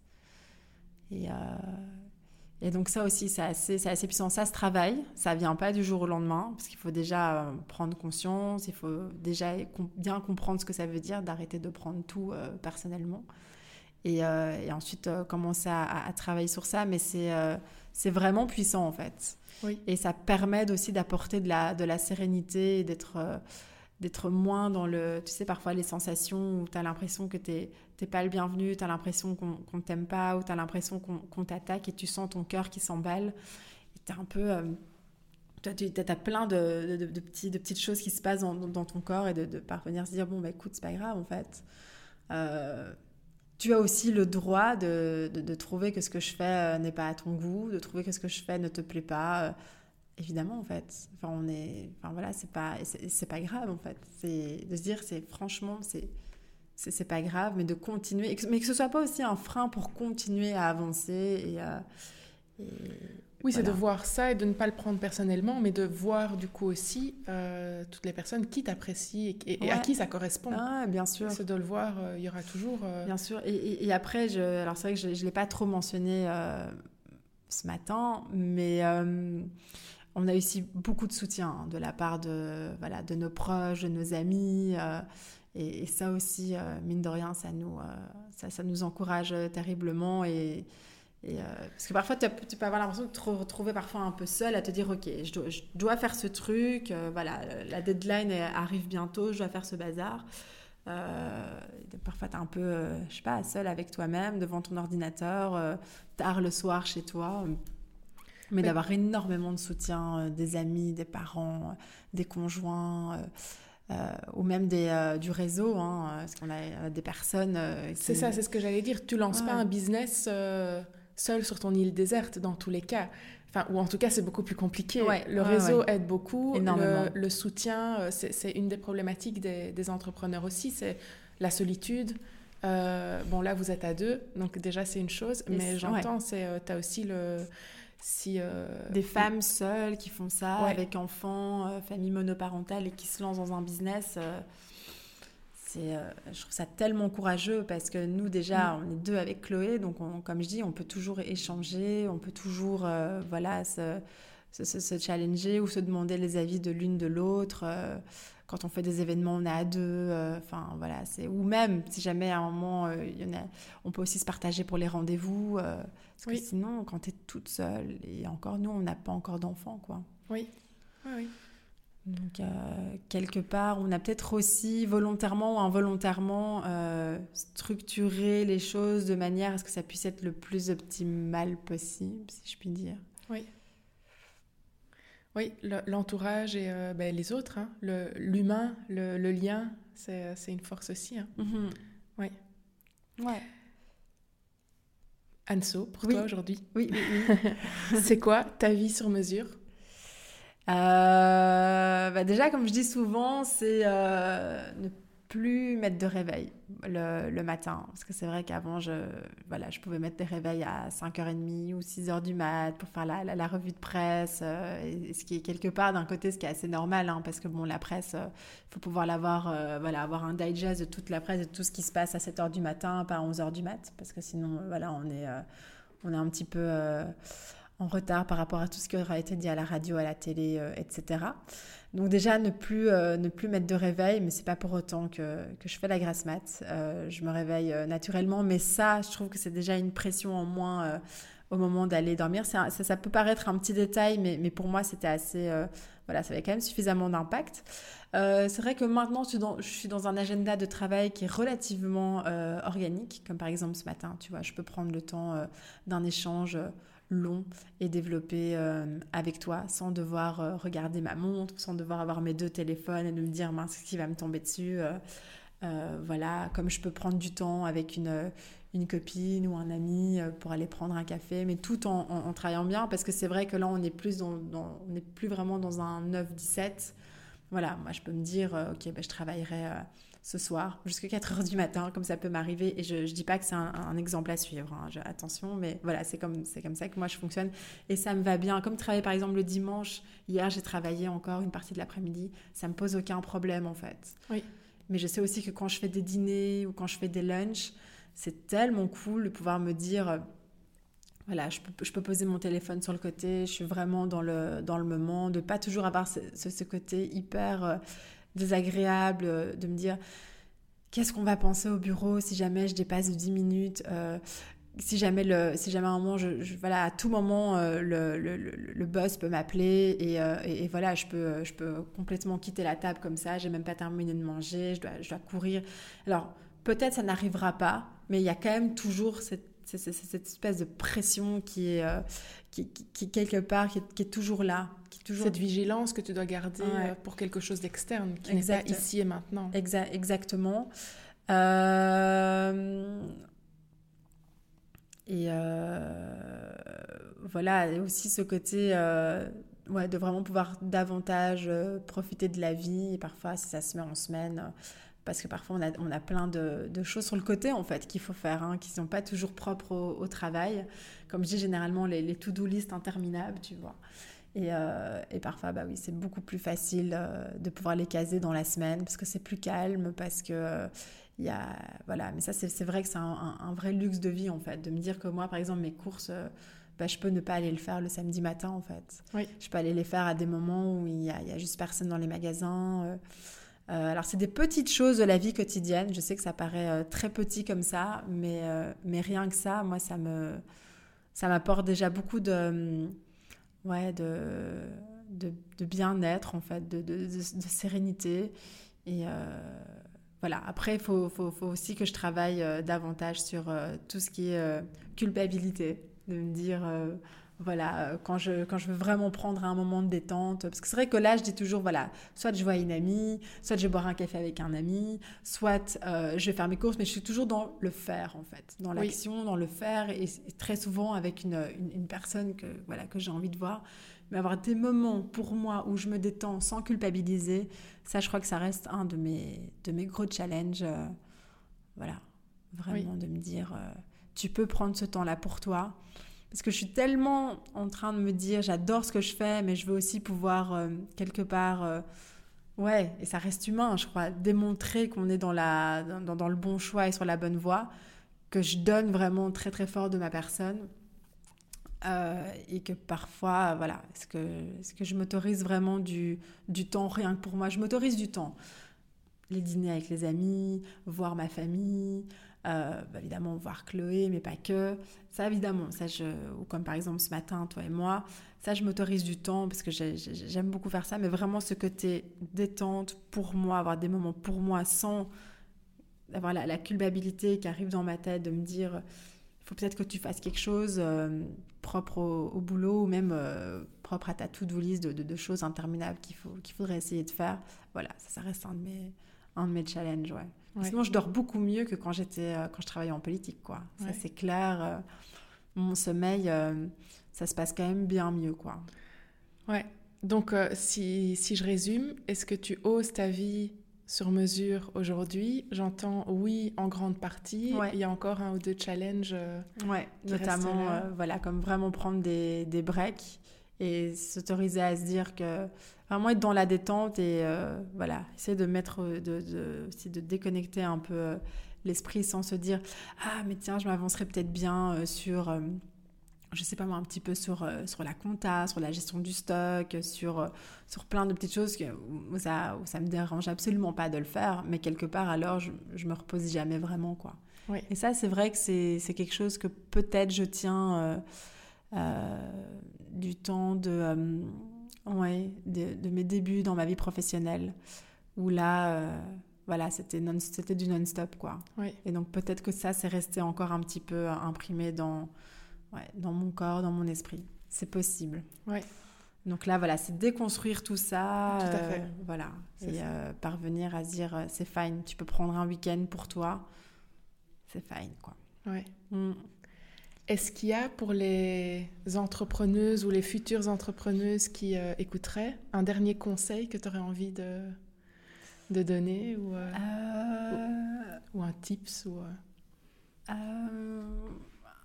Et, et donc ça aussi, c'est assez, assez puissant. Ça se travaille, ça vient pas du jour au lendemain, parce qu'il faut déjà prendre conscience, il faut déjà bien comprendre ce que ça veut dire d'arrêter de prendre tout personnellement. Euh, et, ensuite euh, commencer à, travailler sur ça. Mais c'est euh, c'est vraiment puissant en fait. Oui. Et ça permet aussi d'apporter de la, de la sérénité d'être d'être moins dans le... Tu sais, parfois les sensations où tu as l'impression que tu n'es pas le bienvenu, tu as l'impression qu'on ne t'aime pas, ou tu as l'impression qu'on t'attaque et tu sens ton cœur qui s'emballe. Tu un peu... tu as, plein de, de, de petites choses qui se passent dans, ton corps et de, parvenir à se dire, bon, bah, écoute, c'est pas grave en fait tu as aussi le droit de, de, trouver que ce que je fais euh, n'est pas à ton goût, de trouver que ce que je fais ne te plaît pas. Évidemment, en fait. Enfin, on est. Enfin, voilà, c'est pas, c'est pas grave, en fait. C'est de se dire, c'est franchement, c'est. C'est pas grave, mais de continuer, mais que ce soit pas aussi un frein pour continuer à avancer et, euh, et oui, c'est de voir ça et de ne pas le prendre personnellement, mais de voir du coup aussi euh, toutes les personnes qui t'apprécient et, à qui ça correspond. Ah, bien sûr. C'est de le voir, euh, il y aura toujours. Bien sûr. Et, après, je, alors c'est vrai que je ne l'ai pas trop mentionné ce matin, mais on a aussi beaucoup de soutien hein, de la part de, voilà, de nos proches, de nos amis. Et, ça aussi, mine de rien, ça nous, ça, ça nous encourage terriblement. Et, euh, parce que parfois, tu, peux avoir l'impression de te retrouver parfois un peu seul à te dire, OK, je dois, faire ce truc, euh, voilà, la deadline arrive bientôt, je dois faire ce bazar. Euh, parfois, tu es un peu, je sais pas, seul avec toi-même, devant ton ordinateur, tard le soir chez toi. Mais, d'avoir énormément de soutien des amis, des parents, des conjoints. ou même des, du réseau, hein, parce qu'on a des personnes. C'est ça, c'est ce que j'allais dire. Tu lances pas un business seul sur ton île déserte dans tous les cas. Enfin, ou en tout cas, c'est beaucoup plus compliqué. le réseau aide beaucoup. Le, soutien, euh, c'est une des problématiques des, entrepreneurs aussi, c'est la solitude. Euh, bon, là, vous êtes à deux, donc déjà, c'est une chose. mais j'entends, c'est euh, tu as aussi le... Si, Des femmes seules qui font ça, avec enfants, famille monoparentale et qui se lancent dans un business c'est, je trouve ça tellement courageux parce que nous déjà, mm. on est deux avec Chloé, donc comme je dis, on peut toujours échanger, on peut toujours, voilà, se, se, challenger ou se demander les avis de l'une de l'autre. quand on fait des événements, on est à deux. Enfin voilà, c'est ou même si jamais à un moment, il y en a, on peut aussi se partager pour les rendez-vous. parce que sinon, quand tu es toute seule et encore nous, on n'a pas encore d'enfants, quoi. Oui. Oui, oui. Donc, euh, quelque part, on a peut-être aussi volontairement ou involontairement euh, structuré les choses de manière à ce que ça puisse être le plus optimal possible, si je puis dire. Oui. Oui, l'entourage et euh, ben, les autres, hein. l'humain, le, lien, c'est une force aussi. Hein. Mm-hmm. Oui. Ouais. Anso, pour toi aujourd'hui. Oui, oui, oui. [laughs] c'est quoi ta vie sur mesure? Euh, bah déjà, comme je dis souvent, c'est euh, ne plus mettre de réveil le, matin. Parce que c'est vrai qu'avant, je, voilà, je pouvais mettre des réveils à 5h30 ou 6h du mat pour faire la, la, revue de presse. Euh, ce qui est quelque part, d'un côté, ce qui est assez normal, hein, parce que bon, la presse, il faut pouvoir l'avoir, voilà, avoir un digest de toute la presse, de tout ce qui se passe à 7h du matin, pas à 11h du mat. Parce que sinon, voilà, on est, on est un petit peu en retard par rapport à tout ce qui aura été dit à la radio, à la télé, euh, etc. Donc déjà, ne plus, euh, ne plus mettre de réveil, mais c'est pas pour autant que, que, je fais la grasse mat. Euh, je me réveille naturellement, mais ça, je trouve que c'est déjà une pression en moins au moment d'aller dormir. Ça, ça, peut paraître un petit détail, mais, mais pour moi, c'était assez... voilà, ça avait quand même suffisamment d'impact. c'est vrai que maintenant, je suis, dans, je suis, dans, un agenda de travail qui est relativement organique, comme par exemple ce matin, tu vois, je peux prendre le temps d'un échange long et développé euh, avec toi sans devoir euh, regarder ma montre, sans devoir avoir mes deux téléphones et de me dire mince, qui va me tomber dessus. Euh, voilà, comme je peux prendre du temps avec une, une copine ou un ami pour aller prendre un café, mais tout en, travaillant bien parce que c'est vrai que là on est plus dans, n'est plus vraiment dans un 9-17. Voilà, moi je peux me dire ok, ben, je travaillerai ce soir jusqu'à 4 heures du matin, comme ça peut m'arriver. Et je ne dis pas que c'est un, exemple à suivre, hein. attention, mais voilà, c'est comme, comme ça que moi je fonctionne. Et ça me va bien. Comme travailler par exemple le dimanche, hier j'ai travaillé encore une partie de l'après-midi, ça me pose aucun problème en fait. Oui. Mais je sais aussi que quand je fais des dîners ou quand je fais des lunchs, c'est tellement cool de pouvoir me dire euh, voilà, je peux, je peux, poser mon téléphone sur le côté, je suis vraiment dans le, dans le moment, de pas toujours avoir ce, ce, côté hyper euh, désagréable euh, de me dire qu'est-ce qu'on va penser au bureau si jamais je dépasse de 10 minutes euh, si jamais le si jamais un moment je, voilà à tout moment euh, le, le, le, boss peut m'appeler et, et, voilà je peux je peux complètement quitter la table comme ça j'ai même pas terminé de manger je dois je dois courir. Alors peut-être ça n'arrivera pas mais il y a quand même toujours cette cette espèce de pression qui est, qui, qui, quelque part, qui est toujours là, cette vigilance que tu dois garder euh, pour quelque chose d'externe, qui n'est pas ici et maintenant. exactement. Euh, et euh, voilà, et aussi ce côté ouais, de vraiment pouvoir davantage profiter de la vie. Et parfois, si ça se met en semaine, parce que parfois on a, on a plein de, de, choses sur le côté en fait qu'il faut faire, hein, qui ne sont pas toujours propres au, travail. Comme je dis généralement, les, les to-do list interminables, tu vois. Euh, et, parfois, bah oui, c'est beaucoup plus facile euh, de pouvoir les caser dans la semaine parce que c'est plus calme, parce que il y a, voilà. Mais ça, c'est vrai que c'est un, vrai luxe de vie en fait, de me dire que moi, par exemple, mes courses, euh, bah, je peux ne pas aller le faire le samedi matin en fait. Oui. Je peux aller les faire à des moments où il y a, a juste personne dans les magasins. alors, c'est des petites choses de la vie quotidienne. Je sais que ça paraît très petit comme ça, mais, mais rien que ça, moi, ça me, ça m'apporte déjà beaucoup de ouais, de, de, bien-être, en fait, de, de, sérénité. Et euh, voilà, après, il faut, faut, faut, aussi que je travaille euh, davantage sur euh, tout ce qui est culpabilité, de me dire voilà, quand je, quand je veux vraiment prendre un moment de détente. Parce que c'est vrai que là, je dis toujours, voilà, soit je vois une amie, soit je vais boire un café avec un ami, soit je vais faire mes courses, mais je suis toujours dans le faire, en fait, dans l'action, dans le faire, et, très souvent avec une, une, personne que, voilà, que j'ai envie de voir. Mais avoir des moments pour moi où je me détends sans culpabiliser, ça, je crois que ça reste un de mes, de mes gros challenges. Euh, voilà, vraiment de me dire, euh, tu peux prendre ce temps-là pour toi parce que je suis tellement en train de me dire, j'adore ce que je fais, mais je veux aussi pouvoir euh, quelque part, euh, ouais, et ça reste humain, je crois, démontrer qu'on est dans, la, dans, le bon choix et sur la bonne voie, que je donne vraiment très très fort de ma personne. Euh, et que parfois, voilà, est-ce que, est que je m'autorise vraiment du, du temps? Rien que pour moi Je m'autorise du temps. Les dîners avec les amis, voir ma famille, bah, évidemment voir Chloé, mais pas que. Ça, évidemment, ça ou comme par exemple ce matin, toi et moi, ça, je m'autorise du temps parce que j'aime beaucoup faire ça, mais vraiment ce côté détente pour moi, avoir des moments pour moi sans avoir la, culpabilité qui arrive dans ma tête de me dire il faut peut-être que tu fasses quelque chose euh, propre au, boulot ou même euh, propre à ta to-do list de, choses interminables qu'il faut, faudrait essayer de faire. Voilà, ça, ça reste un de mes, un de mes challenges, ouais. Sinon, je dors beaucoup mieux que quand j'étais, euh, quand je travaillais en politique, quoi. Ça, c'est clair. Euh, mon sommeil, euh, ça se passe quand même bien mieux, quoi. Ouais. Donc, si, si, je résume, est-ce que tu oses ta vie sur mesure aujourd'hui? J'entends oui en grande partie. Il y a encore un ou deux challenges. ouais, notamment, voilà, comme vraiment prendre des, des breaks et s'autoriser à se dire que vraiment être dans la détente et euh, voilà, essayer de mettre, de, de, aussi de déconnecter un peu euh, l'esprit sans se dire ah mais tiens je m'avancerai peut-être bien euh, sur je sais pas moi un petit peu sur sur la compta, sur la gestion du stock, sur sur plein de petites choses que, où ça où ça me dérange absolument pas de le faire, mais quelque part alors je, je me repose jamais vraiment quoi. Et ça c'est vrai que c'est quelque chose que peut-être je tiens du temps de ouais, de, mes débuts dans ma vie professionnelle, où là, euh, voilà, c'était non, du non-stop, quoi. Et donc peut-être que ça, c'est resté encore un petit peu imprimé dans, ouais, dans mon corps, dans mon esprit. C'est possible. Ouais. Donc là, voilà, c'est déconstruire tout ça. Tout à euh, fait. voilà. Et euh, parvenir à se dire, c'est fine, tu peux prendre un week-end pour toi. C'est fine, quoi. Ouais. Mm. Est-ce qu'il y a pour les entrepreneuses ou les futures entrepreneuses qui euh, écouteraient un dernier conseil que tu aurais envie de, de donner ou, euh, ou, un tips ou, euh?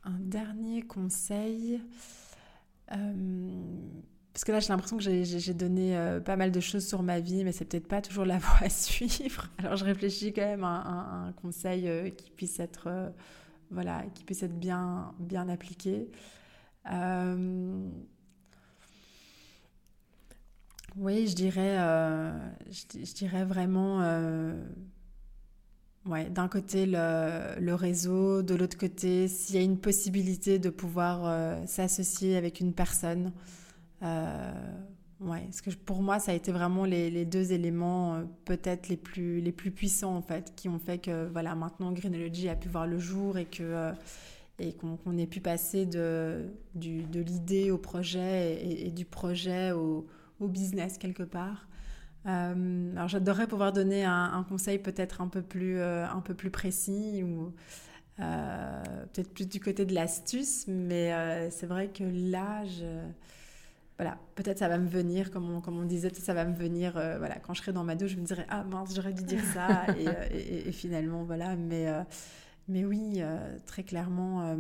Un dernier conseil parce que là, j'ai l'impression que j'ai donné pas mal de choses sur ma vie, mais c'est peut-être pas toujours la voie à [laughs] suivre. Alors, je réfléchis quand même à, un conseil qui puisse être voilà, qui puisse être bien, bien appliqué. Euh, oui, je dirais, euh, vraiment, euh, d'un côté le, réseau, de l'autre côté, s'il y a une possibilité de pouvoir s'associer avec une personne, Ouais, parce que pour moi, ça a été vraiment les, les deux éléments euh, peut-être les plus, les plus puissants en fait, qui ont fait que voilà, maintenant Greenology a pu voir le jour et que euh, et qu'on ait pu passer de, de l'idée au projet et, du projet au, au, business quelque part. Euh, alors j'adorerais pouvoir donner un, un conseil peut-être un peu plus un peu plus précis ou peut-être plus du côté de l'astuce, mais c'est vrai que là je voilà, peut-être ça va me venir, comme on, comme on disait, ça va me venir, euh, voilà, quand je serai dans ma douche, je me dirai, ah mince, j'aurais dû dire ça, [laughs] euh, et, finalement, voilà, mais, euh, mais oui, très clairement,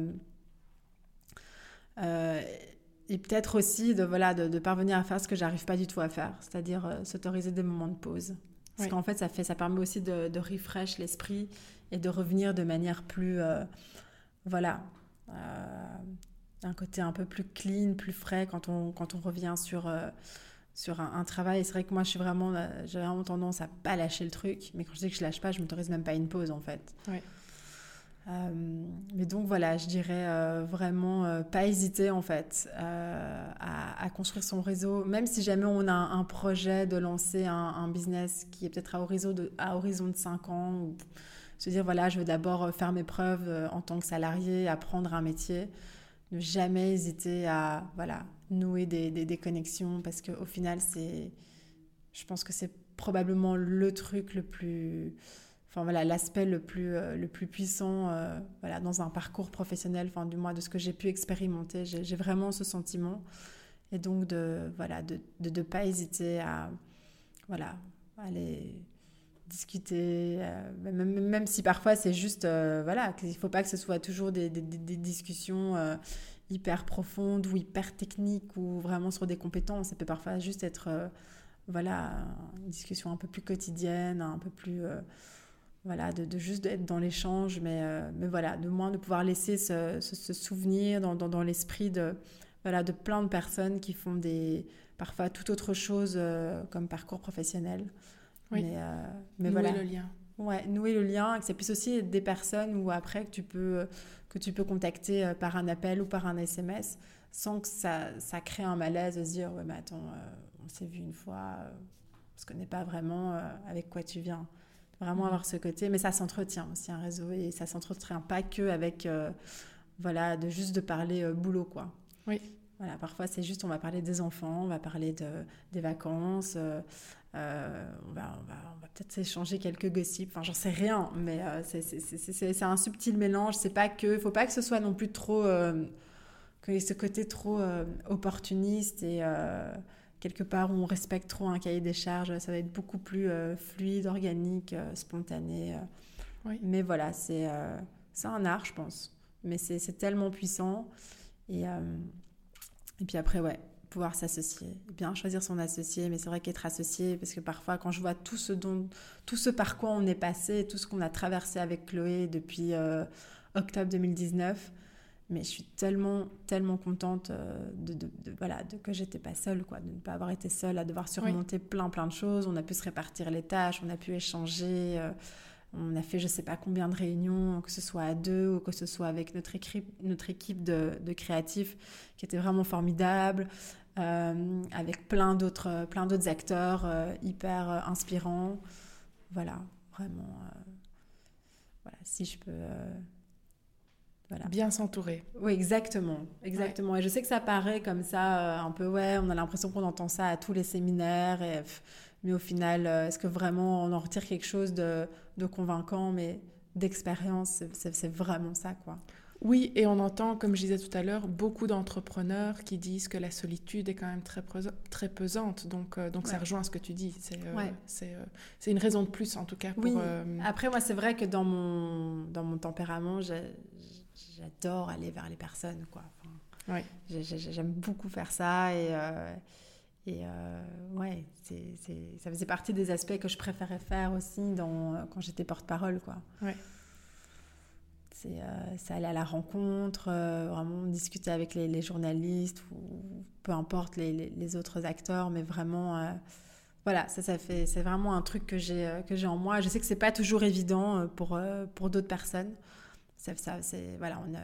et peut-être aussi de, voilà, de, parvenir à faire ce que j'arrive pas du tout à faire, c'est-à-dire s'autoriser des moments de pause. Parce qu'en fait, ça, fait, ça permet aussi de, de refresh l'esprit et de revenir de manière plus, voilà, un côté un peu plus clean, plus frais quand on, quand on revient sur, euh, sur un, travail. c'est vrai que moi, je suis vraiment, euh, j'ai vraiment tendance à pas lâcher le truc. Mais quand je dis que je lâche pas, je m'autorise même pas une pause, en fait. Euh, mais donc voilà, je dirais vraiment pas hésiter en fait à, construire son réseau, même si jamais on a un, projet de lancer un, business qui est peut-être à horizon de, à horizon de 5 ans, ou se dire voilà, je veux d'abord faire mes preuves en tant que salarié, apprendre un métier ne jamais hésiter à voilà, nouer des, des, connexions parce qu'au final, c'est, je pense que c'est probablement le truc le plus, enfin voilà, l'aspect le plus, euh, le plus puissant euh, voilà, dans un parcours professionnel, enfin du moins de ce que j'ai pu expérimenter. J'ai, vraiment ce sentiment. Et donc de voilà de ne de, pas hésiter à voilà, aller discuter, euh, même, même, si parfois c'est juste, euh, voilà, il ne faut pas que ce soit toujours des, des, discussions euh, hyper profondes ou hyper techniques ou vraiment sur des compétences. Ça peut parfois juste être, voilà, une discussion un peu plus quotidienne, un peu plus voilà, de, juste être dans l'échange, mais, mais voilà, de moins de pouvoir laisser ce, souvenir dans, dans, l'esprit de, voilà, de plein de personnes qui font des, parfois tout autre chose comme parcours professionnel. Oui. Mais, euh, mais nouer le lien. Ouais, nouer le lien, que ça puisse aussi être des personnes où après que tu peux, que tu peux contacter par un appel ou par un SMS sans que ça, ça crée un malaise de se dire, ouais, mais attends, on s'est vu une fois, on se connaît pas vraiment avec quoi tu viens. Vraiment avoir ce côté, mais ça s'entretient aussi un réseau et ça s'entretient pas que avec, euh, voilà, de juste de parler euh, boulot quoi. Oui. Voilà, parfois c'est juste on va parler des enfants, on va parler de, des vacances, euh, on va, on va, on va peut-être s'échanger quelques gossips, enfin j'en sais rien, mais c'est un subtil mélange, c'est pas que, faut pas que ce soit non plus trop, que ce côté trop opportuniste et quelque part où on respecte trop un cahier des charges, ça va être beaucoup plus euh, fluide, organique, euh, spontané. Euh. Oui. Mais voilà, c'est c'est un art, je pense. Mais c'est tellement puissant. Et, et puis après, ouais, pouvoir s'associer. Bien choisir son associé, mais c'est vrai qu'être associé, parce que parfois, quand je vois tout ce, dont, tout ce par quoi on est passé, tout ce qu'on a traversé avec Chloé depuis octobre 2019, mais je suis tellement tellement contente euh, de, de, voilà de que j'étais pas seule quoi de ne pas avoir été seule à devoir surmonter plein plein de choses on a pu se répartir les tâches on a pu échanger euh, on a fait je sais pas combien de réunions que ce soit à deux ou que ce soit avec notre équipe notre équipe de, de créatifs qui était vraiment formidable euh, avec plein d'autres plein d'autres acteurs hyper inspirants voilà vraiment voilà si je peux Bien s'entourer. Oui, exactement. Exactement. Et je sais que ça paraît comme ça, euh, un peu, ouais, on a l'impression qu'on entend ça à tous les séminaires. Et, mais au final, euh, est-ce que vraiment on en retire quelque chose de, de convaincant, mais d'expérience C'est vraiment ça, quoi. Oui, et on entend, comme je disais tout à l'heure, beaucoup d'entrepreneurs qui disent que la solitude est quand même très, très pesante. Donc, euh, donc ça rejoint ce que tu dis. C'est c'est une raison de plus, en tout cas. Pour, oui. Après, moi, c'est vrai que dans mon, dans mon tempérament, j'adore aller vers les personnes, quoi. J'aime beaucoup faire ça et, euh, et euh, ouais, c'est, ça faisait partie des aspects que je préférais faire aussi dans, quand j'étais porte-parole, quoi. Ouais. C'est, euh, aller à la rencontre, euh, vraiment discuter avec les, journalistes ou peu importe les, les, autres acteurs, mais vraiment voilà, ça, ça fait, c'est vraiment un truc que j'ai, que j'ai en moi. Je sais que c'est pas toujours évident pour, pour d'autres personnes ça, c'est voilà, on a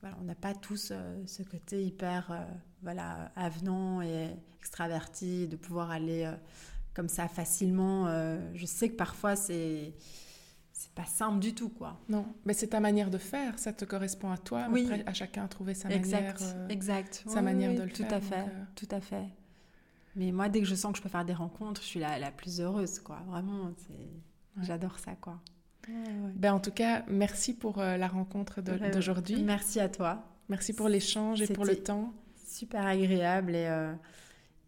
voilà, n'a pas tous euh, ce côté hyper euh, voilà avenant et extraverti de pouvoir aller euh, comme ça facilement. je sais que parfois c'est c'est pas simple du tout quoi. Non, mais c'est ta manière de faire, ça te correspond à toi. Oui. Après, à chacun à trouver sa exact, manière. exact. Sa manière de le tout faire. À fait, Tout à fait. Mais moi, dès que je sens que je peux faire des rencontres, je suis la, la plus heureuse quoi. Vraiment, c'est j'adore ça quoi. Ben, en tout cas, merci pour euh, la rencontre d'aujourd'hui. Merci à toi. Merci pour l'échange et pour le temps. Super agréable et, euh,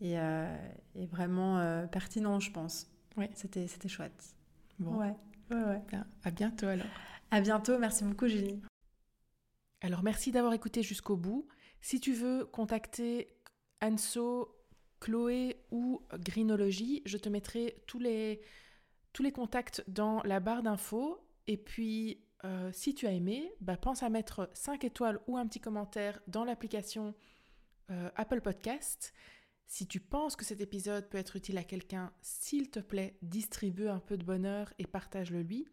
et, euh, et, vraiment pertinent, je pense. Oui. C'était chouette. Bon. Ouais. ouais, ben, à bientôt alors. À bientôt. Merci beaucoup, Julie. Alors, merci d'avoir écouté jusqu'au bout. Si tu veux contacter Anso, Chloé ou Greenology, je te mettrai tous les tous les contacts dans la barre d'infos. Et puis, euh, si tu as aimé, bah, pense à mettre 5 étoiles ou un petit commentaire dans l'application euh, Apple Podcast. Si tu penses que cet épisode peut être utile à quelqu'un, s'il te plaît, distribue un peu de bonheur et partage-le lui.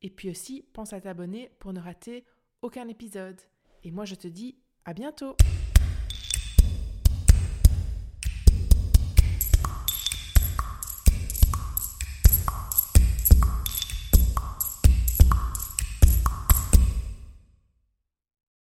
Et puis aussi, pense à t'abonner pour ne rater aucun épisode. Et moi, je te dis à bientôt